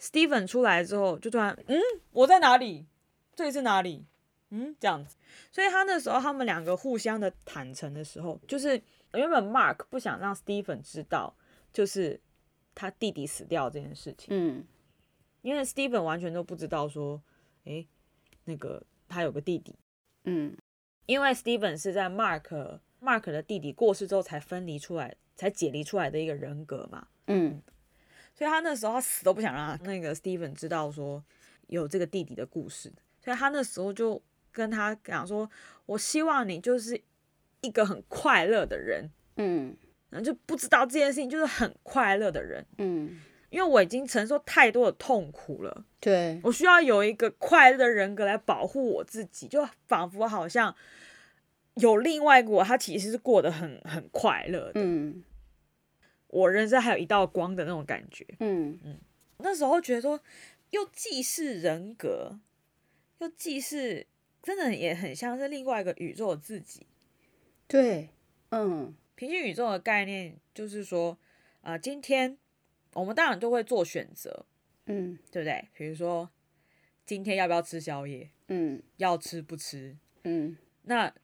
，Steven 出来之后就突然，嗯，我在哪里？这里是哪里？嗯，这样子。所以他那时候他们两个互相的坦诚的时候，就是原本 Mark 不想让 Steven 知道，就是他弟弟死掉这件事情。嗯，因为 Steven 完全都不知道说，诶，那个他有个弟弟。嗯，因为 Steven 是在 Mark Mark 的弟弟过世之后才分离出来，才解离出来的一个人格嘛。嗯，所以他那时候他死都不想让那个 Steven 知道说有这个弟弟的故事，所以他那时候就跟他讲说：“我希望你就是一个很快乐的人，嗯，然后就不知道这件事情就是很快乐的人，嗯，因为我已经承受太多的痛苦了，对，我需要有一个快乐的人格来保护我自己，就仿佛好像有另外一个我，他其实是过得很很快乐的，嗯。”我人生还有一道光的那种感觉，嗯。嗯，那时候觉得说，又既是人格，又既是真的也很像是另外一个宇宙的自己，对，嗯，平行宇宙的概念就是说，啊、呃，今天我们当然都会做选择，嗯，对不对？比如说今天要不要吃宵夜，嗯，要吃不吃，嗯，那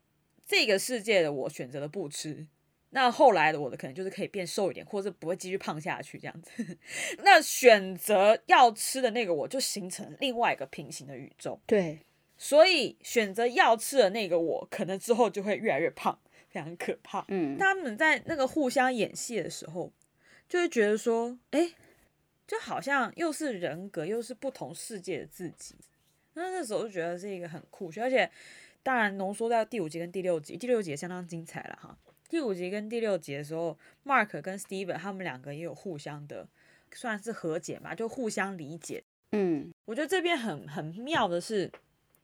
这个世界的我选择了不吃。那后来的我的可能就是可以变瘦一点，或者不会继续胖下去这样子。那选择要吃的那个我就形成另外一个平行的宇宙。对，所以选择要吃的那个我，可能之后就会越来越胖，非常可怕。嗯，他们在那个互相演戏的时候，就会觉得说，哎，就好像又是人格，又是不同世界的自己。那那时候就觉得是一个很酷炫，而且当然浓缩在第五集跟第六集，第六集也相当精彩了哈。第五集跟第六集的时候，Mark 跟 Steven 他们两个也有互相的算是和解嘛，就互相理解。嗯，我觉得这边很很妙的是，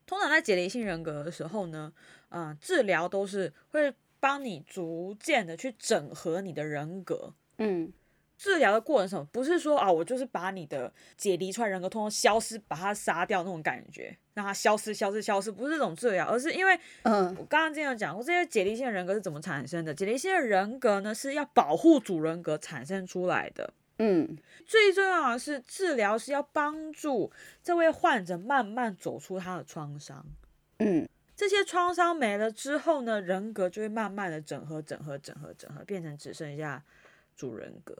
通常在解离性人格的时候呢，嗯、呃，治疗都是会帮你逐渐的去整合你的人格。嗯。治疗的过程什么？不是说啊，我就是把你的解离出来人格通通消失，把它杀掉那种感觉，让它消失、消失、消失，不是这种治疗，而是因为，嗯，我刚刚之前有讲过，这些解离性人格是怎么产生的？解离性的人格呢，是要保护主人格产生出来的。嗯，最重要的是，治疗是要帮助这位患者慢慢走出他的创伤。嗯，这些创伤没了之后呢，人格就会慢慢的整合、整合、整合、整合，变成只剩下主人格。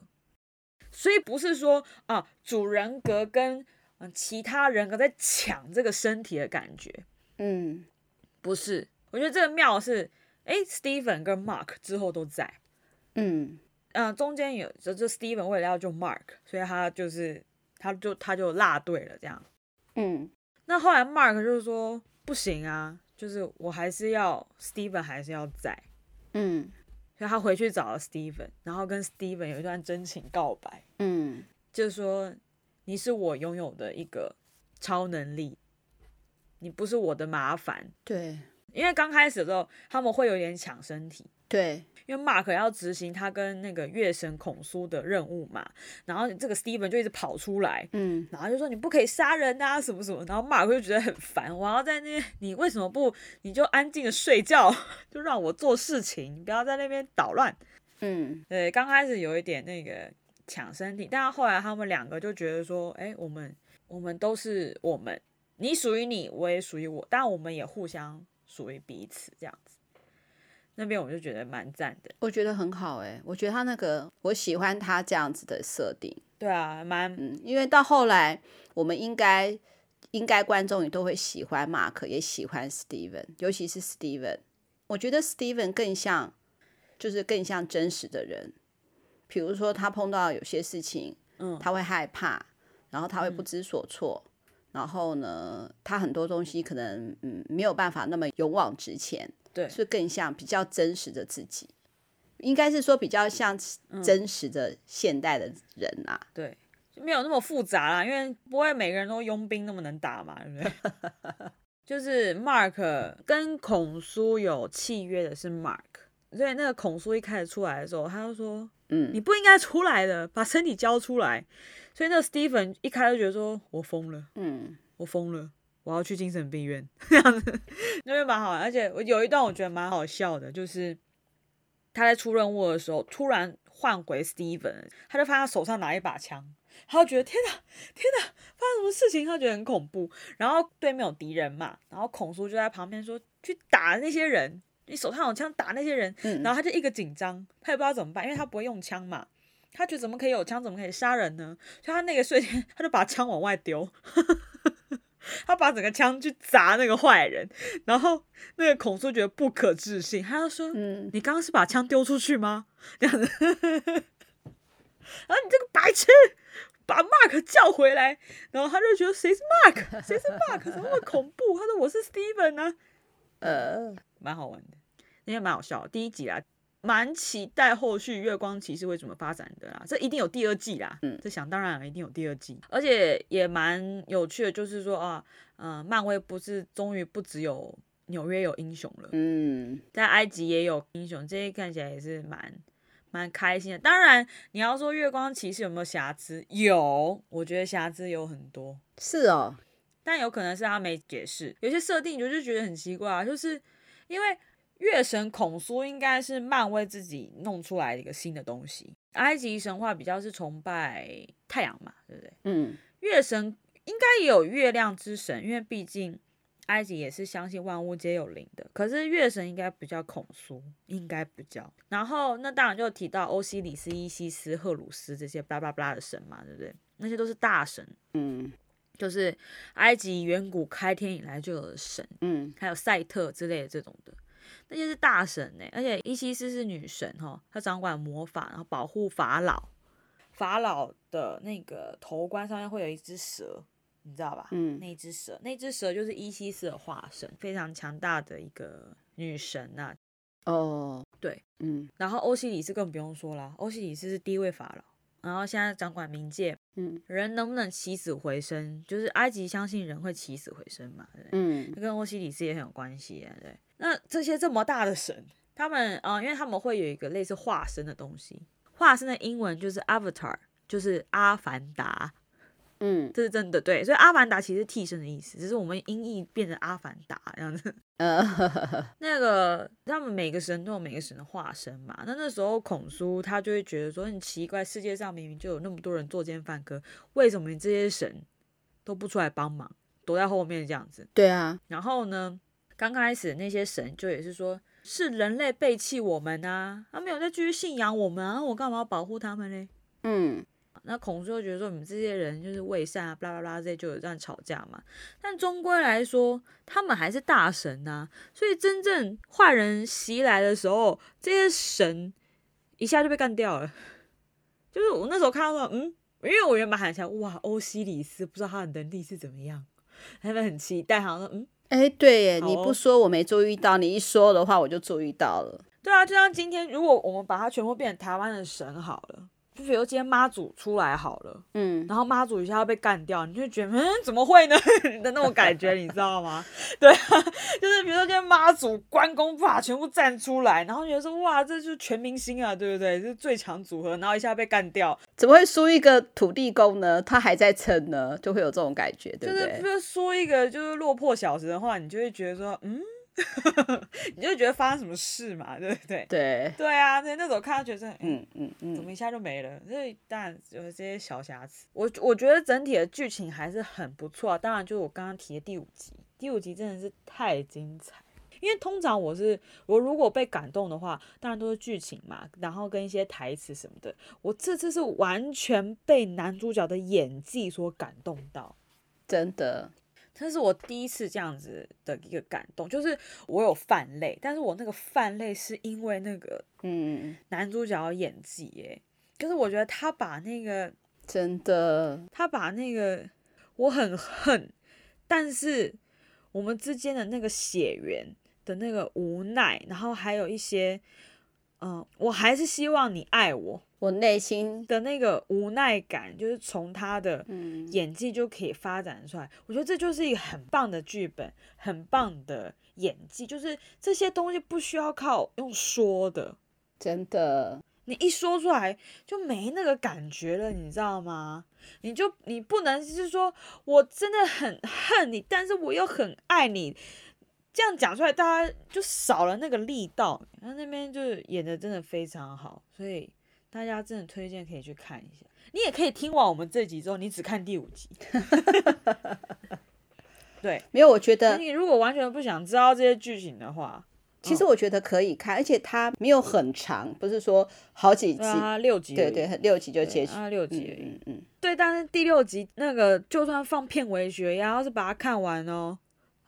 所以不是说啊，主人格跟嗯其他人格在抢这个身体的感觉，嗯，不是。我觉得这个妙是哎，Steven 跟 Mark 之后都在，嗯。嗯、呃，中间有就就 Steven 为了要救 Mark，所以他就是他就他就落队了这样。嗯，那后来 Mark 就是说不行啊，就是我还是要 Steven 还是要在，嗯，所以他回去找了 Steven，然后跟 Steven 有一段真情告白，嗯，就是说你是我拥有的一个超能力，你不是我的麻烦。对因为刚开始的时候他们会有点抢身体。对，因为 Mark 要执行他跟那个月神孔苏的任务嘛，然后这个 Steven 就一直跑出来，嗯，然后就说你不可以杀人啊什么什么，然后 Mark 就觉得很烦，我要在那边，你为什么不你就安静的睡觉，就让我做事情，你不要在那边捣乱。嗯，对，刚开始有一点那个抢身体，但是后来他们两个就觉得说，哎，我们我们都是我们，你属于你，我也属于我，但我们也互相属于彼此这样子。那边我就觉得蛮赞的，我觉得很好哎、欸，我觉得他那个我喜欢他这样子的设定。对啊，蛮嗯，因为到后来我们应该应该观众也都会喜欢 Mark，也喜欢 Steven，尤其是 Steven。我觉得 Steven 更像，就是更像真实的人。比如说他碰到有些事情，嗯，他会害怕，然后他会不知所措，嗯、然后呢，他很多东西可能嗯没有办法那么勇往直前。对，是更像比较真实的自己，应该是说比较像真实的现代的人啊。嗯、对，就没有那么复杂啦，因为不会每个人都佣兵那么能打嘛，对不对？就是 Mark 跟孔叔有契约的是 Mark，所以那个孔叔一开始出来的时候，他就说：“嗯，你不应该出来的，把身体交出来。”所以那个 Steven 一开始就觉得说：“我疯了，嗯，我疯了。”我要去精神病院，这样子，那边蛮好玩。而且我有一段我觉得蛮好笑的，就是他在出任务的时候，突然换回 Steven，他就发现他手上拿一把枪，他就觉得天哪，天哪，发生什么事情？他觉得很恐怖。然后对面有敌人嘛，然后孔叔就在旁边说：“去打那些人，你手上有枪，打那些人。”然后他就一个紧张，他也不知道怎么办，因为他不会用枪嘛，他觉得怎么可以有枪，怎么可以杀人呢？所以他那个瞬间，他就把枪往外丢。他把整个枪去砸那个坏人，然后那个孔叔觉得不可置信，他就说：“嗯，你刚刚是把枪丢出去吗？”这样子，然后你这个白痴，把 Mark 叫回来，然后他就觉得谁是 Mark，谁是 Mark，怎么那么恐怖？他说我是 Steven 呢、啊，呃，蛮好玩的，那天蛮好笑的，第一集啦。蛮期待后续月光骑士会怎么发展的啦，这一定有第二季啦，嗯，这想当然了一定有第二季，而且也蛮有趣的，就是说啊，呃，漫威不是终于不只有纽约有英雄了，嗯，在埃及也有英雄，这些看起来也是蛮蛮开心的。当然，你要说月光骑士有没有瑕疵？有，我觉得瑕疵有很多，是哦，但有可能是他没解释，有些设定我就觉得很奇怪啊，就是因为。月神孔苏应该是漫威自己弄出来的一个新的东西。埃及神话比较是崇拜太阳嘛，对不对？嗯。月神应该也有月亮之神，因为毕竟埃及也是相信万物皆有灵的。可是月神应该不叫孔苏，应该不叫。然后那当然就提到欧西里斯、伊西斯、赫鲁斯这些巴拉巴拉的神嘛，对不对？那些都是大神。嗯。就是埃及远古开天以来就有的神。嗯。还有赛特之类的这种的。那些是大神呢，而且伊西斯是女神哈，她掌管魔法，然后保护法老。法老的那个头冠上面会有一只蛇，你知道吧？嗯，那只蛇，那只蛇就是伊西斯的化身，非常强大的一个女神呐、啊。哦，对，嗯。然后欧西里斯更不用说了，欧西里斯是第一位法老，然后现在掌管冥界。嗯，人能不能起死回生？就是埃及相信人会起死回生嘛？对，嗯，跟欧西里斯也很有关系啊，对。那这些这么大的神，他们啊、呃，因为他们会有一个类似化身的东西，化身的英文就是 Avatar，就是阿凡达，嗯，这是真的，对，所以阿凡达其实是替身的意思，只是我们音译变成阿凡达这样子。呃，那个他们每个神都有每个神的化身嘛，那那时候孔叔他就会觉得说很奇怪，世界上明明就有那么多人作奸犯科，为什么你这些神都不出来帮忙，躲在后面这样子？对啊，然后呢？刚开始那些神就也是说，是人类背弃我们啊，他没有再继续信仰我们啊，我干嘛要保护他们呢？嗯，那孔子就觉得说你们这些人就是伪善啊，巴拉巴拉这些就有这样吵架嘛。但终归来说，他们还是大神呐、啊，所以真正坏人袭来的时候，这些神一下就被干掉了。就是我那时候看到说，嗯，因为我原本还想，哇，欧西里斯不知道他的能力是怎么样，他们很期待，好像说，嗯，哎、欸，对耶，哦、你不说我没注意到，你一说的话我就注意到了。对啊，就像今天，如果我们把它全部变成台湾的神好了。就比如今天妈祖出来好了，嗯，然后妈祖一下要被干掉，你就觉得嗯，怎么会呢 的那种感觉，你知道吗？对啊，就是比如说今天妈祖关公法全部站出来，然后觉得说哇，这就是全明星啊，对不对？这是最强组合，然后一下被干掉，怎么会输一个土地公呢？他还在撑呢，就会有这种感觉，对不对？就是输一个就是落魄小子的话，你就会觉得说嗯。你就觉得发生什么事嘛，对不对？对对啊，那那种看到觉得，嗯嗯嗯，怎么一下就没了？所以当然有这些小瑕疵。我我觉得整体的剧情还是很不错啊。当然，就是我刚刚提的第五集，第五集真的是太精彩。因为通常我是我如果被感动的话，当然都是剧情嘛，然后跟一些台词什么的。我这次是完全被男主角的演技所感动到，真的。这是我第一次这样子的一个感动，就是我有泛泪，但是我那个泛泪是因为那个嗯男主角的演技耶，就是我觉得他把那个真的，他把那个我很恨，但是我们之间的那个血缘的那个无奈，然后还有一些嗯，我还是希望你爱我。我内心的那个无奈感，就是从他的演技就可以发展出来。嗯、我觉得这就是一个很棒的剧本，很棒的演技。就是这些东西不需要靠用说的，真的，你一说出来就没那个感觉了，你知道吗？你就你不能就是说我真的很恨你，但是我又很爱你，这样讲出来，大家就少了那个力道。他那边就是演的真的非常好，所以。大家真的推荐可以去看一下，你也可以听完我们这集之后，你只看第五集。对，没有，我觉得你如果完全不想知道这些剧情的话，其实我觉得可以看，而且它没有很长，不是说好几集，啊、六集，对对，六集就结束，啊，六集，嗯嗯，嗯。对，但是第六集那个就算放片尾曲，也要是把它看完哦。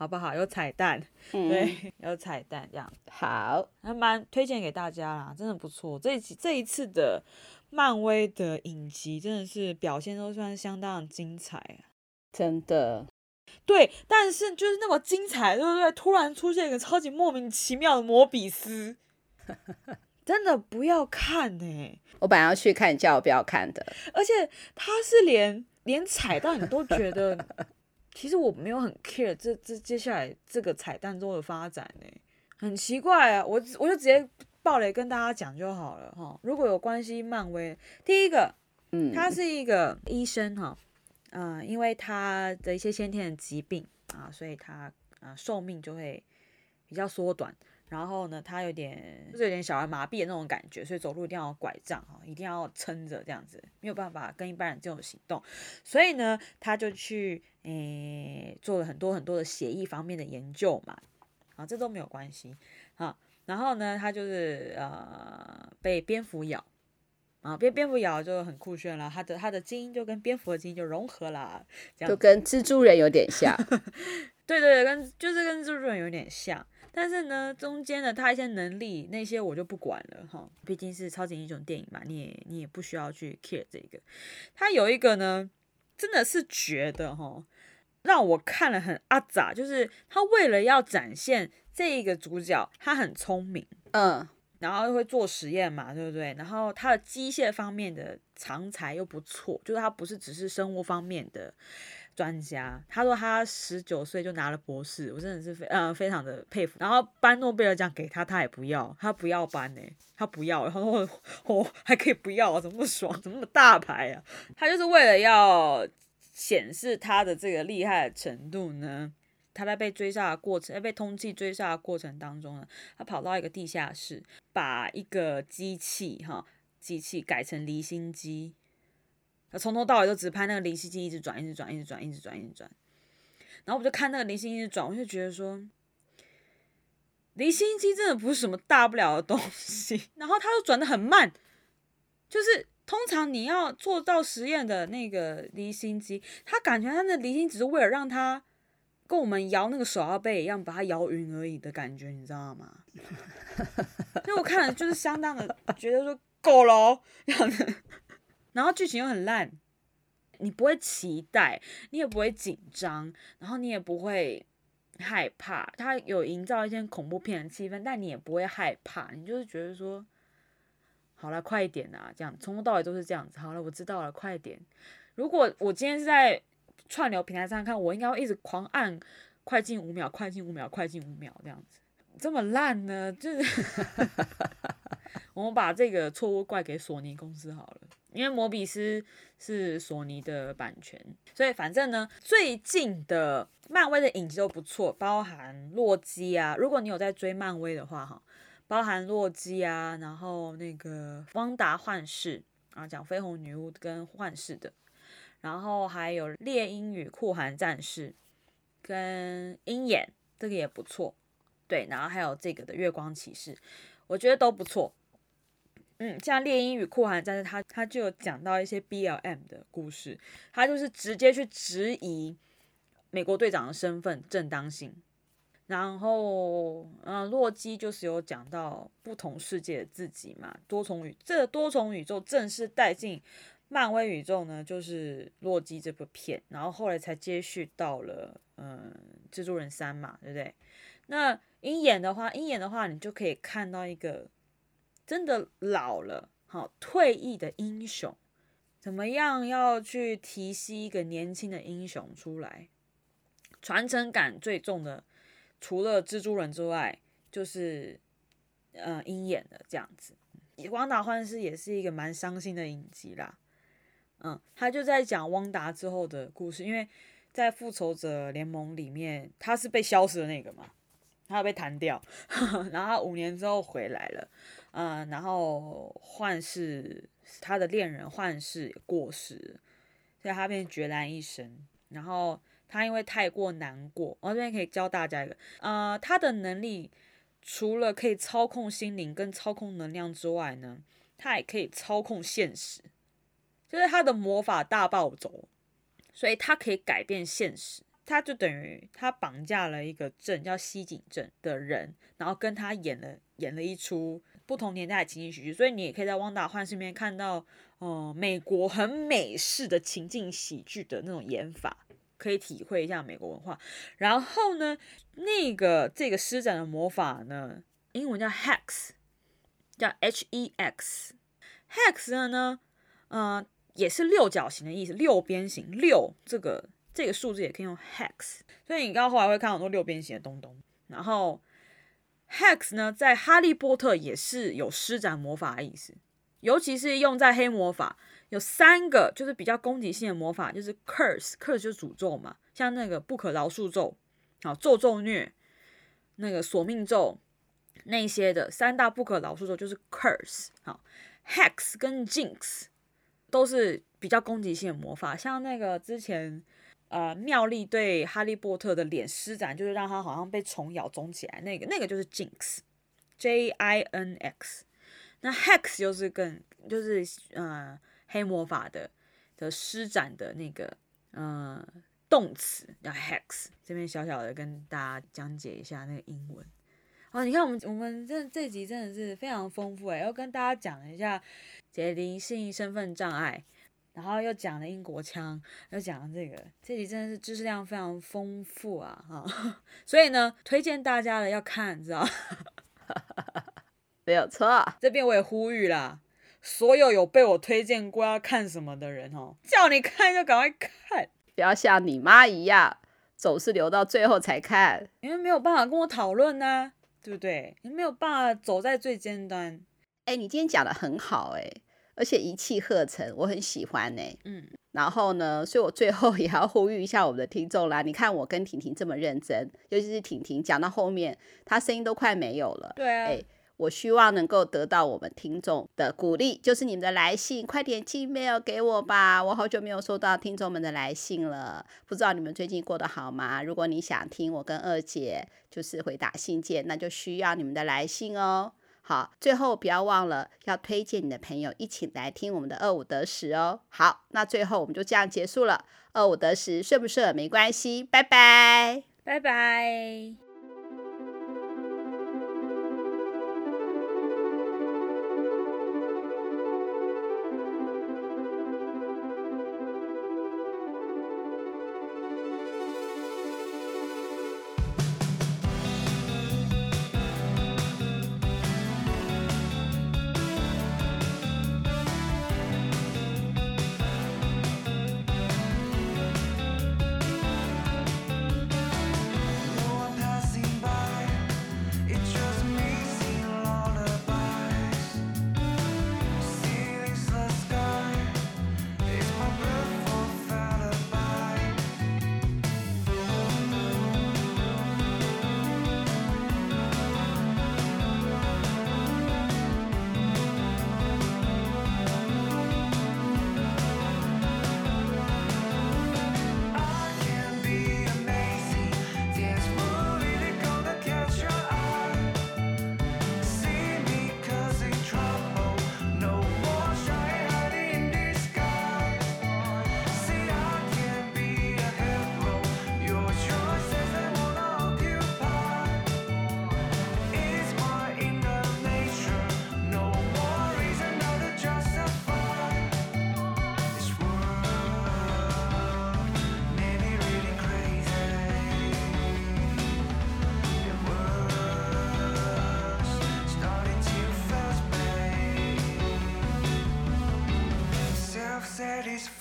好不好？有彩蛋，嗯、对，有彩蛋这样。好，还蛮推荐给大家啦，真的不错。这一集这一次的漫威的影集真的是表现都算相当精彩啊，真的。对，但是就是那么精彩，对不对？突然出现一个超级莫名其妙的摩比斯，真的不要看呢、欸。我本来要去看，你叫我不要看的。而且他是连连踩到你都觉得。其实我没有很 care 这这接下来这个彩蛋中的发展呢，很奇怪啊，我我就直接爆雷跟大家讲就好了哈。如果有关系漫威，第一个，嗯，他是一个医生哈，嗯、呃，因为他的一些先天的疾病啊，所以他啊寿命就会比较缩短。然后呢，他有点就是有点小儿麻痹的那种感觉，所以走路一定要拐杖哈，一定要撑着这样子，没有办法跟一般人这种行动。所以呢，他就去诶做了很多很多的血液方面的研究嘛，啊，这都没有关系啊。然后呢，他就是呃被蝙蝠咬啊，被蝙蝠咬就很酷炫了，他的他的基因就跟蝙蝠的基因就融合了，这样就跟蜘蛛人有点像。对对对，跟就是跟蜘蛛人有点像。但是呢，中间的他一些能力那些我就不管了哈，毕竟是超级英雄电影嘛，你也你也不需要去 care 这个。他有一个呢，真的是觉得哈，让我看了很阿杂，就是他为了要展现这一个主角他很聪明，嗯，然后又会做实验嘛，对不对？然后他的机械方面的长才又不错，就是他不是只是生物方面的。专家，他说他十九岁就拿了博士，我真的是非嗯非常的佩服。然后颁诺贝尔奖给他，他也不要，他不要颁呢，他不要。然后我还可以不要啊，怎么那么爽，怎么那么大牌啊？他就是为了要显示他的这个厉害的程度呢，他在被追杀的过程，在被通缉追杀的过程当中呢，他跑到一个地下室，把一个机器哈机器改成离心机。他从头到尾都只拍那个离心机，一直转，一直转，一直转，一直转，一直转。然后我就看那个离心机一直转，我就觉得说，离心机真的不是什么大不了的东西。然后它又转得很慢，就是。通常你要做到实验的那个离心机，他感觉他的离心只是为了让他跟我们摇那个手摇杯一样，把它摇匀而已的感觉，你知道吗？所以我看了就是相当的觉得说够了哦，然后剧情又很烂，你不会期待，你也不会紧张，然后你也不会害怕。他有营造一些恐怖片的气氛，但你也不会害怕，你就是觉得说。好了，快一点啊！这样从头到尾都是这样子。好了，我知道了，快一点。如果我今天是在串流平台上看，我应该会一直狂按快进五秒，快进五秒，快进五秒这样子。这么烂呢？就是 我们把这个错误怪给索尼公司好了，因为摩比斯是索尼的版权，所以反正呢，最近的漫威的影集都不错，包含洛基啊。如果你有在追漫威的话，哈。包含洛基啊，然后那个汪达幻视啊，讲绯红女巫跟幻视的，然后还有猎鹰与酷寒战士跟鹰眼，这个也不错，对，然后还有这个的月光骑士，我觉得都不错。嗯，像猎鹰与酷寒战士，他他就有讲到一些 BLM 的故事，他就是直接去质疑美国队长的身份正当性。然后，嗯，洛基就是有讲到不同世界的自己嘛，多重宇，这多重宇宙正式带进漫威宇宙呢，就是洛基这部片，然后后来才接续到了，嗯，蜘蛛人三嘛，对不对？那鹰眼的话，鹰眼的话，你就可以看到一个真的老了，好退役的英雄，怎么样要去提携一个年轻的英雄出来，传承感最重的。除了蜘蛛人之外，就是呃鹰眼的这样子。汪达幻视也是一个蛮伤心的影集啦，嗯，他就在讲汪达之后的故事，因为在复仇者联盟里面，他是被消失的那个嘛，他被弹掉，呵呵，然后五年之后回来了，嗯，然后幻视他的恋人幻视也过世，所以他变孑然一身，然后。他因为太过难过，我这边可以教大家一个，呃，他的能力除了可以操控心灵跟操控能量之外呢，他也可以操控现实，就是他的魔法大暴走，所以他可以改变现实，他就等于他绑架了一个镇叫西井镇的人，然后跟他演了演了一出不同年代的情景喜剧，所以你也可以在《汪达幻视》里面看到，呃，美国很美式的情景喜剧的那种演法。可以体会一下美国文化，然后呢，那个这个施展的魔法呢，英文叫 hex，叫 H E X，hex 的呢，呃，也是六角形的意思，六边形，六这个这个数字也可以用 hex，所以你刚刚后来会看很多六边形的东东。然后 hex 呢，在哈利波特也是有施展魔法的意思，尤其是用在黑魔法。有三个就是比较攻击性的魔法，就是 curse，curse 就是诅咒嘛，像那个不可饶恕咒，好咒咒虐，那个索命咒，那些的三大不可饶恕咒就是 curse，好 hex 跟 jinx 都是比较攻击性的魔法，像那个之前呃妙丽对哈利波特的脸施展，就是让他好像被虫咬肿起来，那个那个就是 jinx，J I N X，那 hex 就是更就是呃。黑魔法的的施展的那个呃动词叫 hex，这边小小的跟大家讲解一下那个英文。哦，你看我们我们这这集真的是非常丰富哎，要跟大家讲一下解离性身份障碍，然后又讲了英国腔，又讲了这个，这集真的是知识量非常丰富啊哈，所以呢，推荐大家的要看，知道 没有错，这边我也呼吁啦。所有有被我推荐过要看什么的人哦，叫你看就赶快看，不要像你妈一样总是留到最后才看，因为没有办法跟我讨论呢，对不对？你没有办法走在最尖端。哎，你今天讲的很好哎，而且一气呵成，我很喜欢哎。嗯，然后呢，所以我最后也要呼吁一下我们的听众啦。你看我跟婷婷这么认真，尤其是婷婷讲到后面，她声音都快没有了。对啊。哎我希望能够得到我们听众的鼓励，就是你们的来信，快点寄 mail 给我吧。我好久没有收到听众们的来信了，不知道你们最近过得好吗？如果你想听我跟二姐就是回答信件，那就需要你们的来信哦。好，最后不要忘了要推荐你的朋友一起来听我们的二五得十哦。好，那最后我们就这样结束了。二五得十，睡不睡没关系，拜拜，拜拜。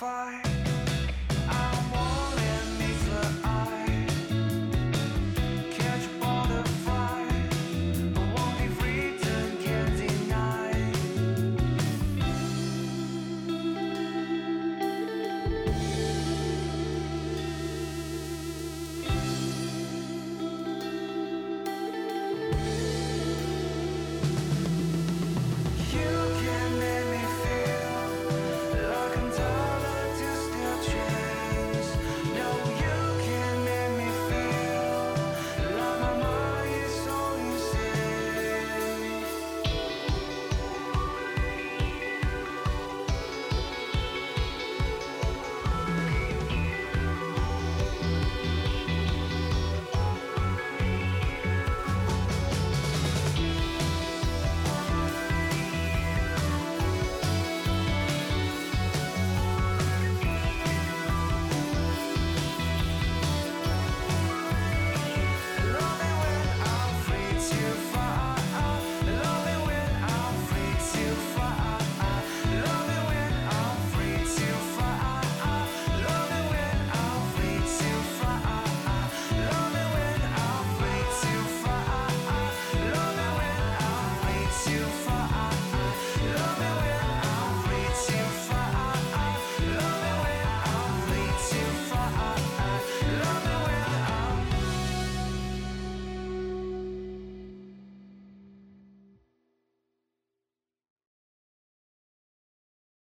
fire.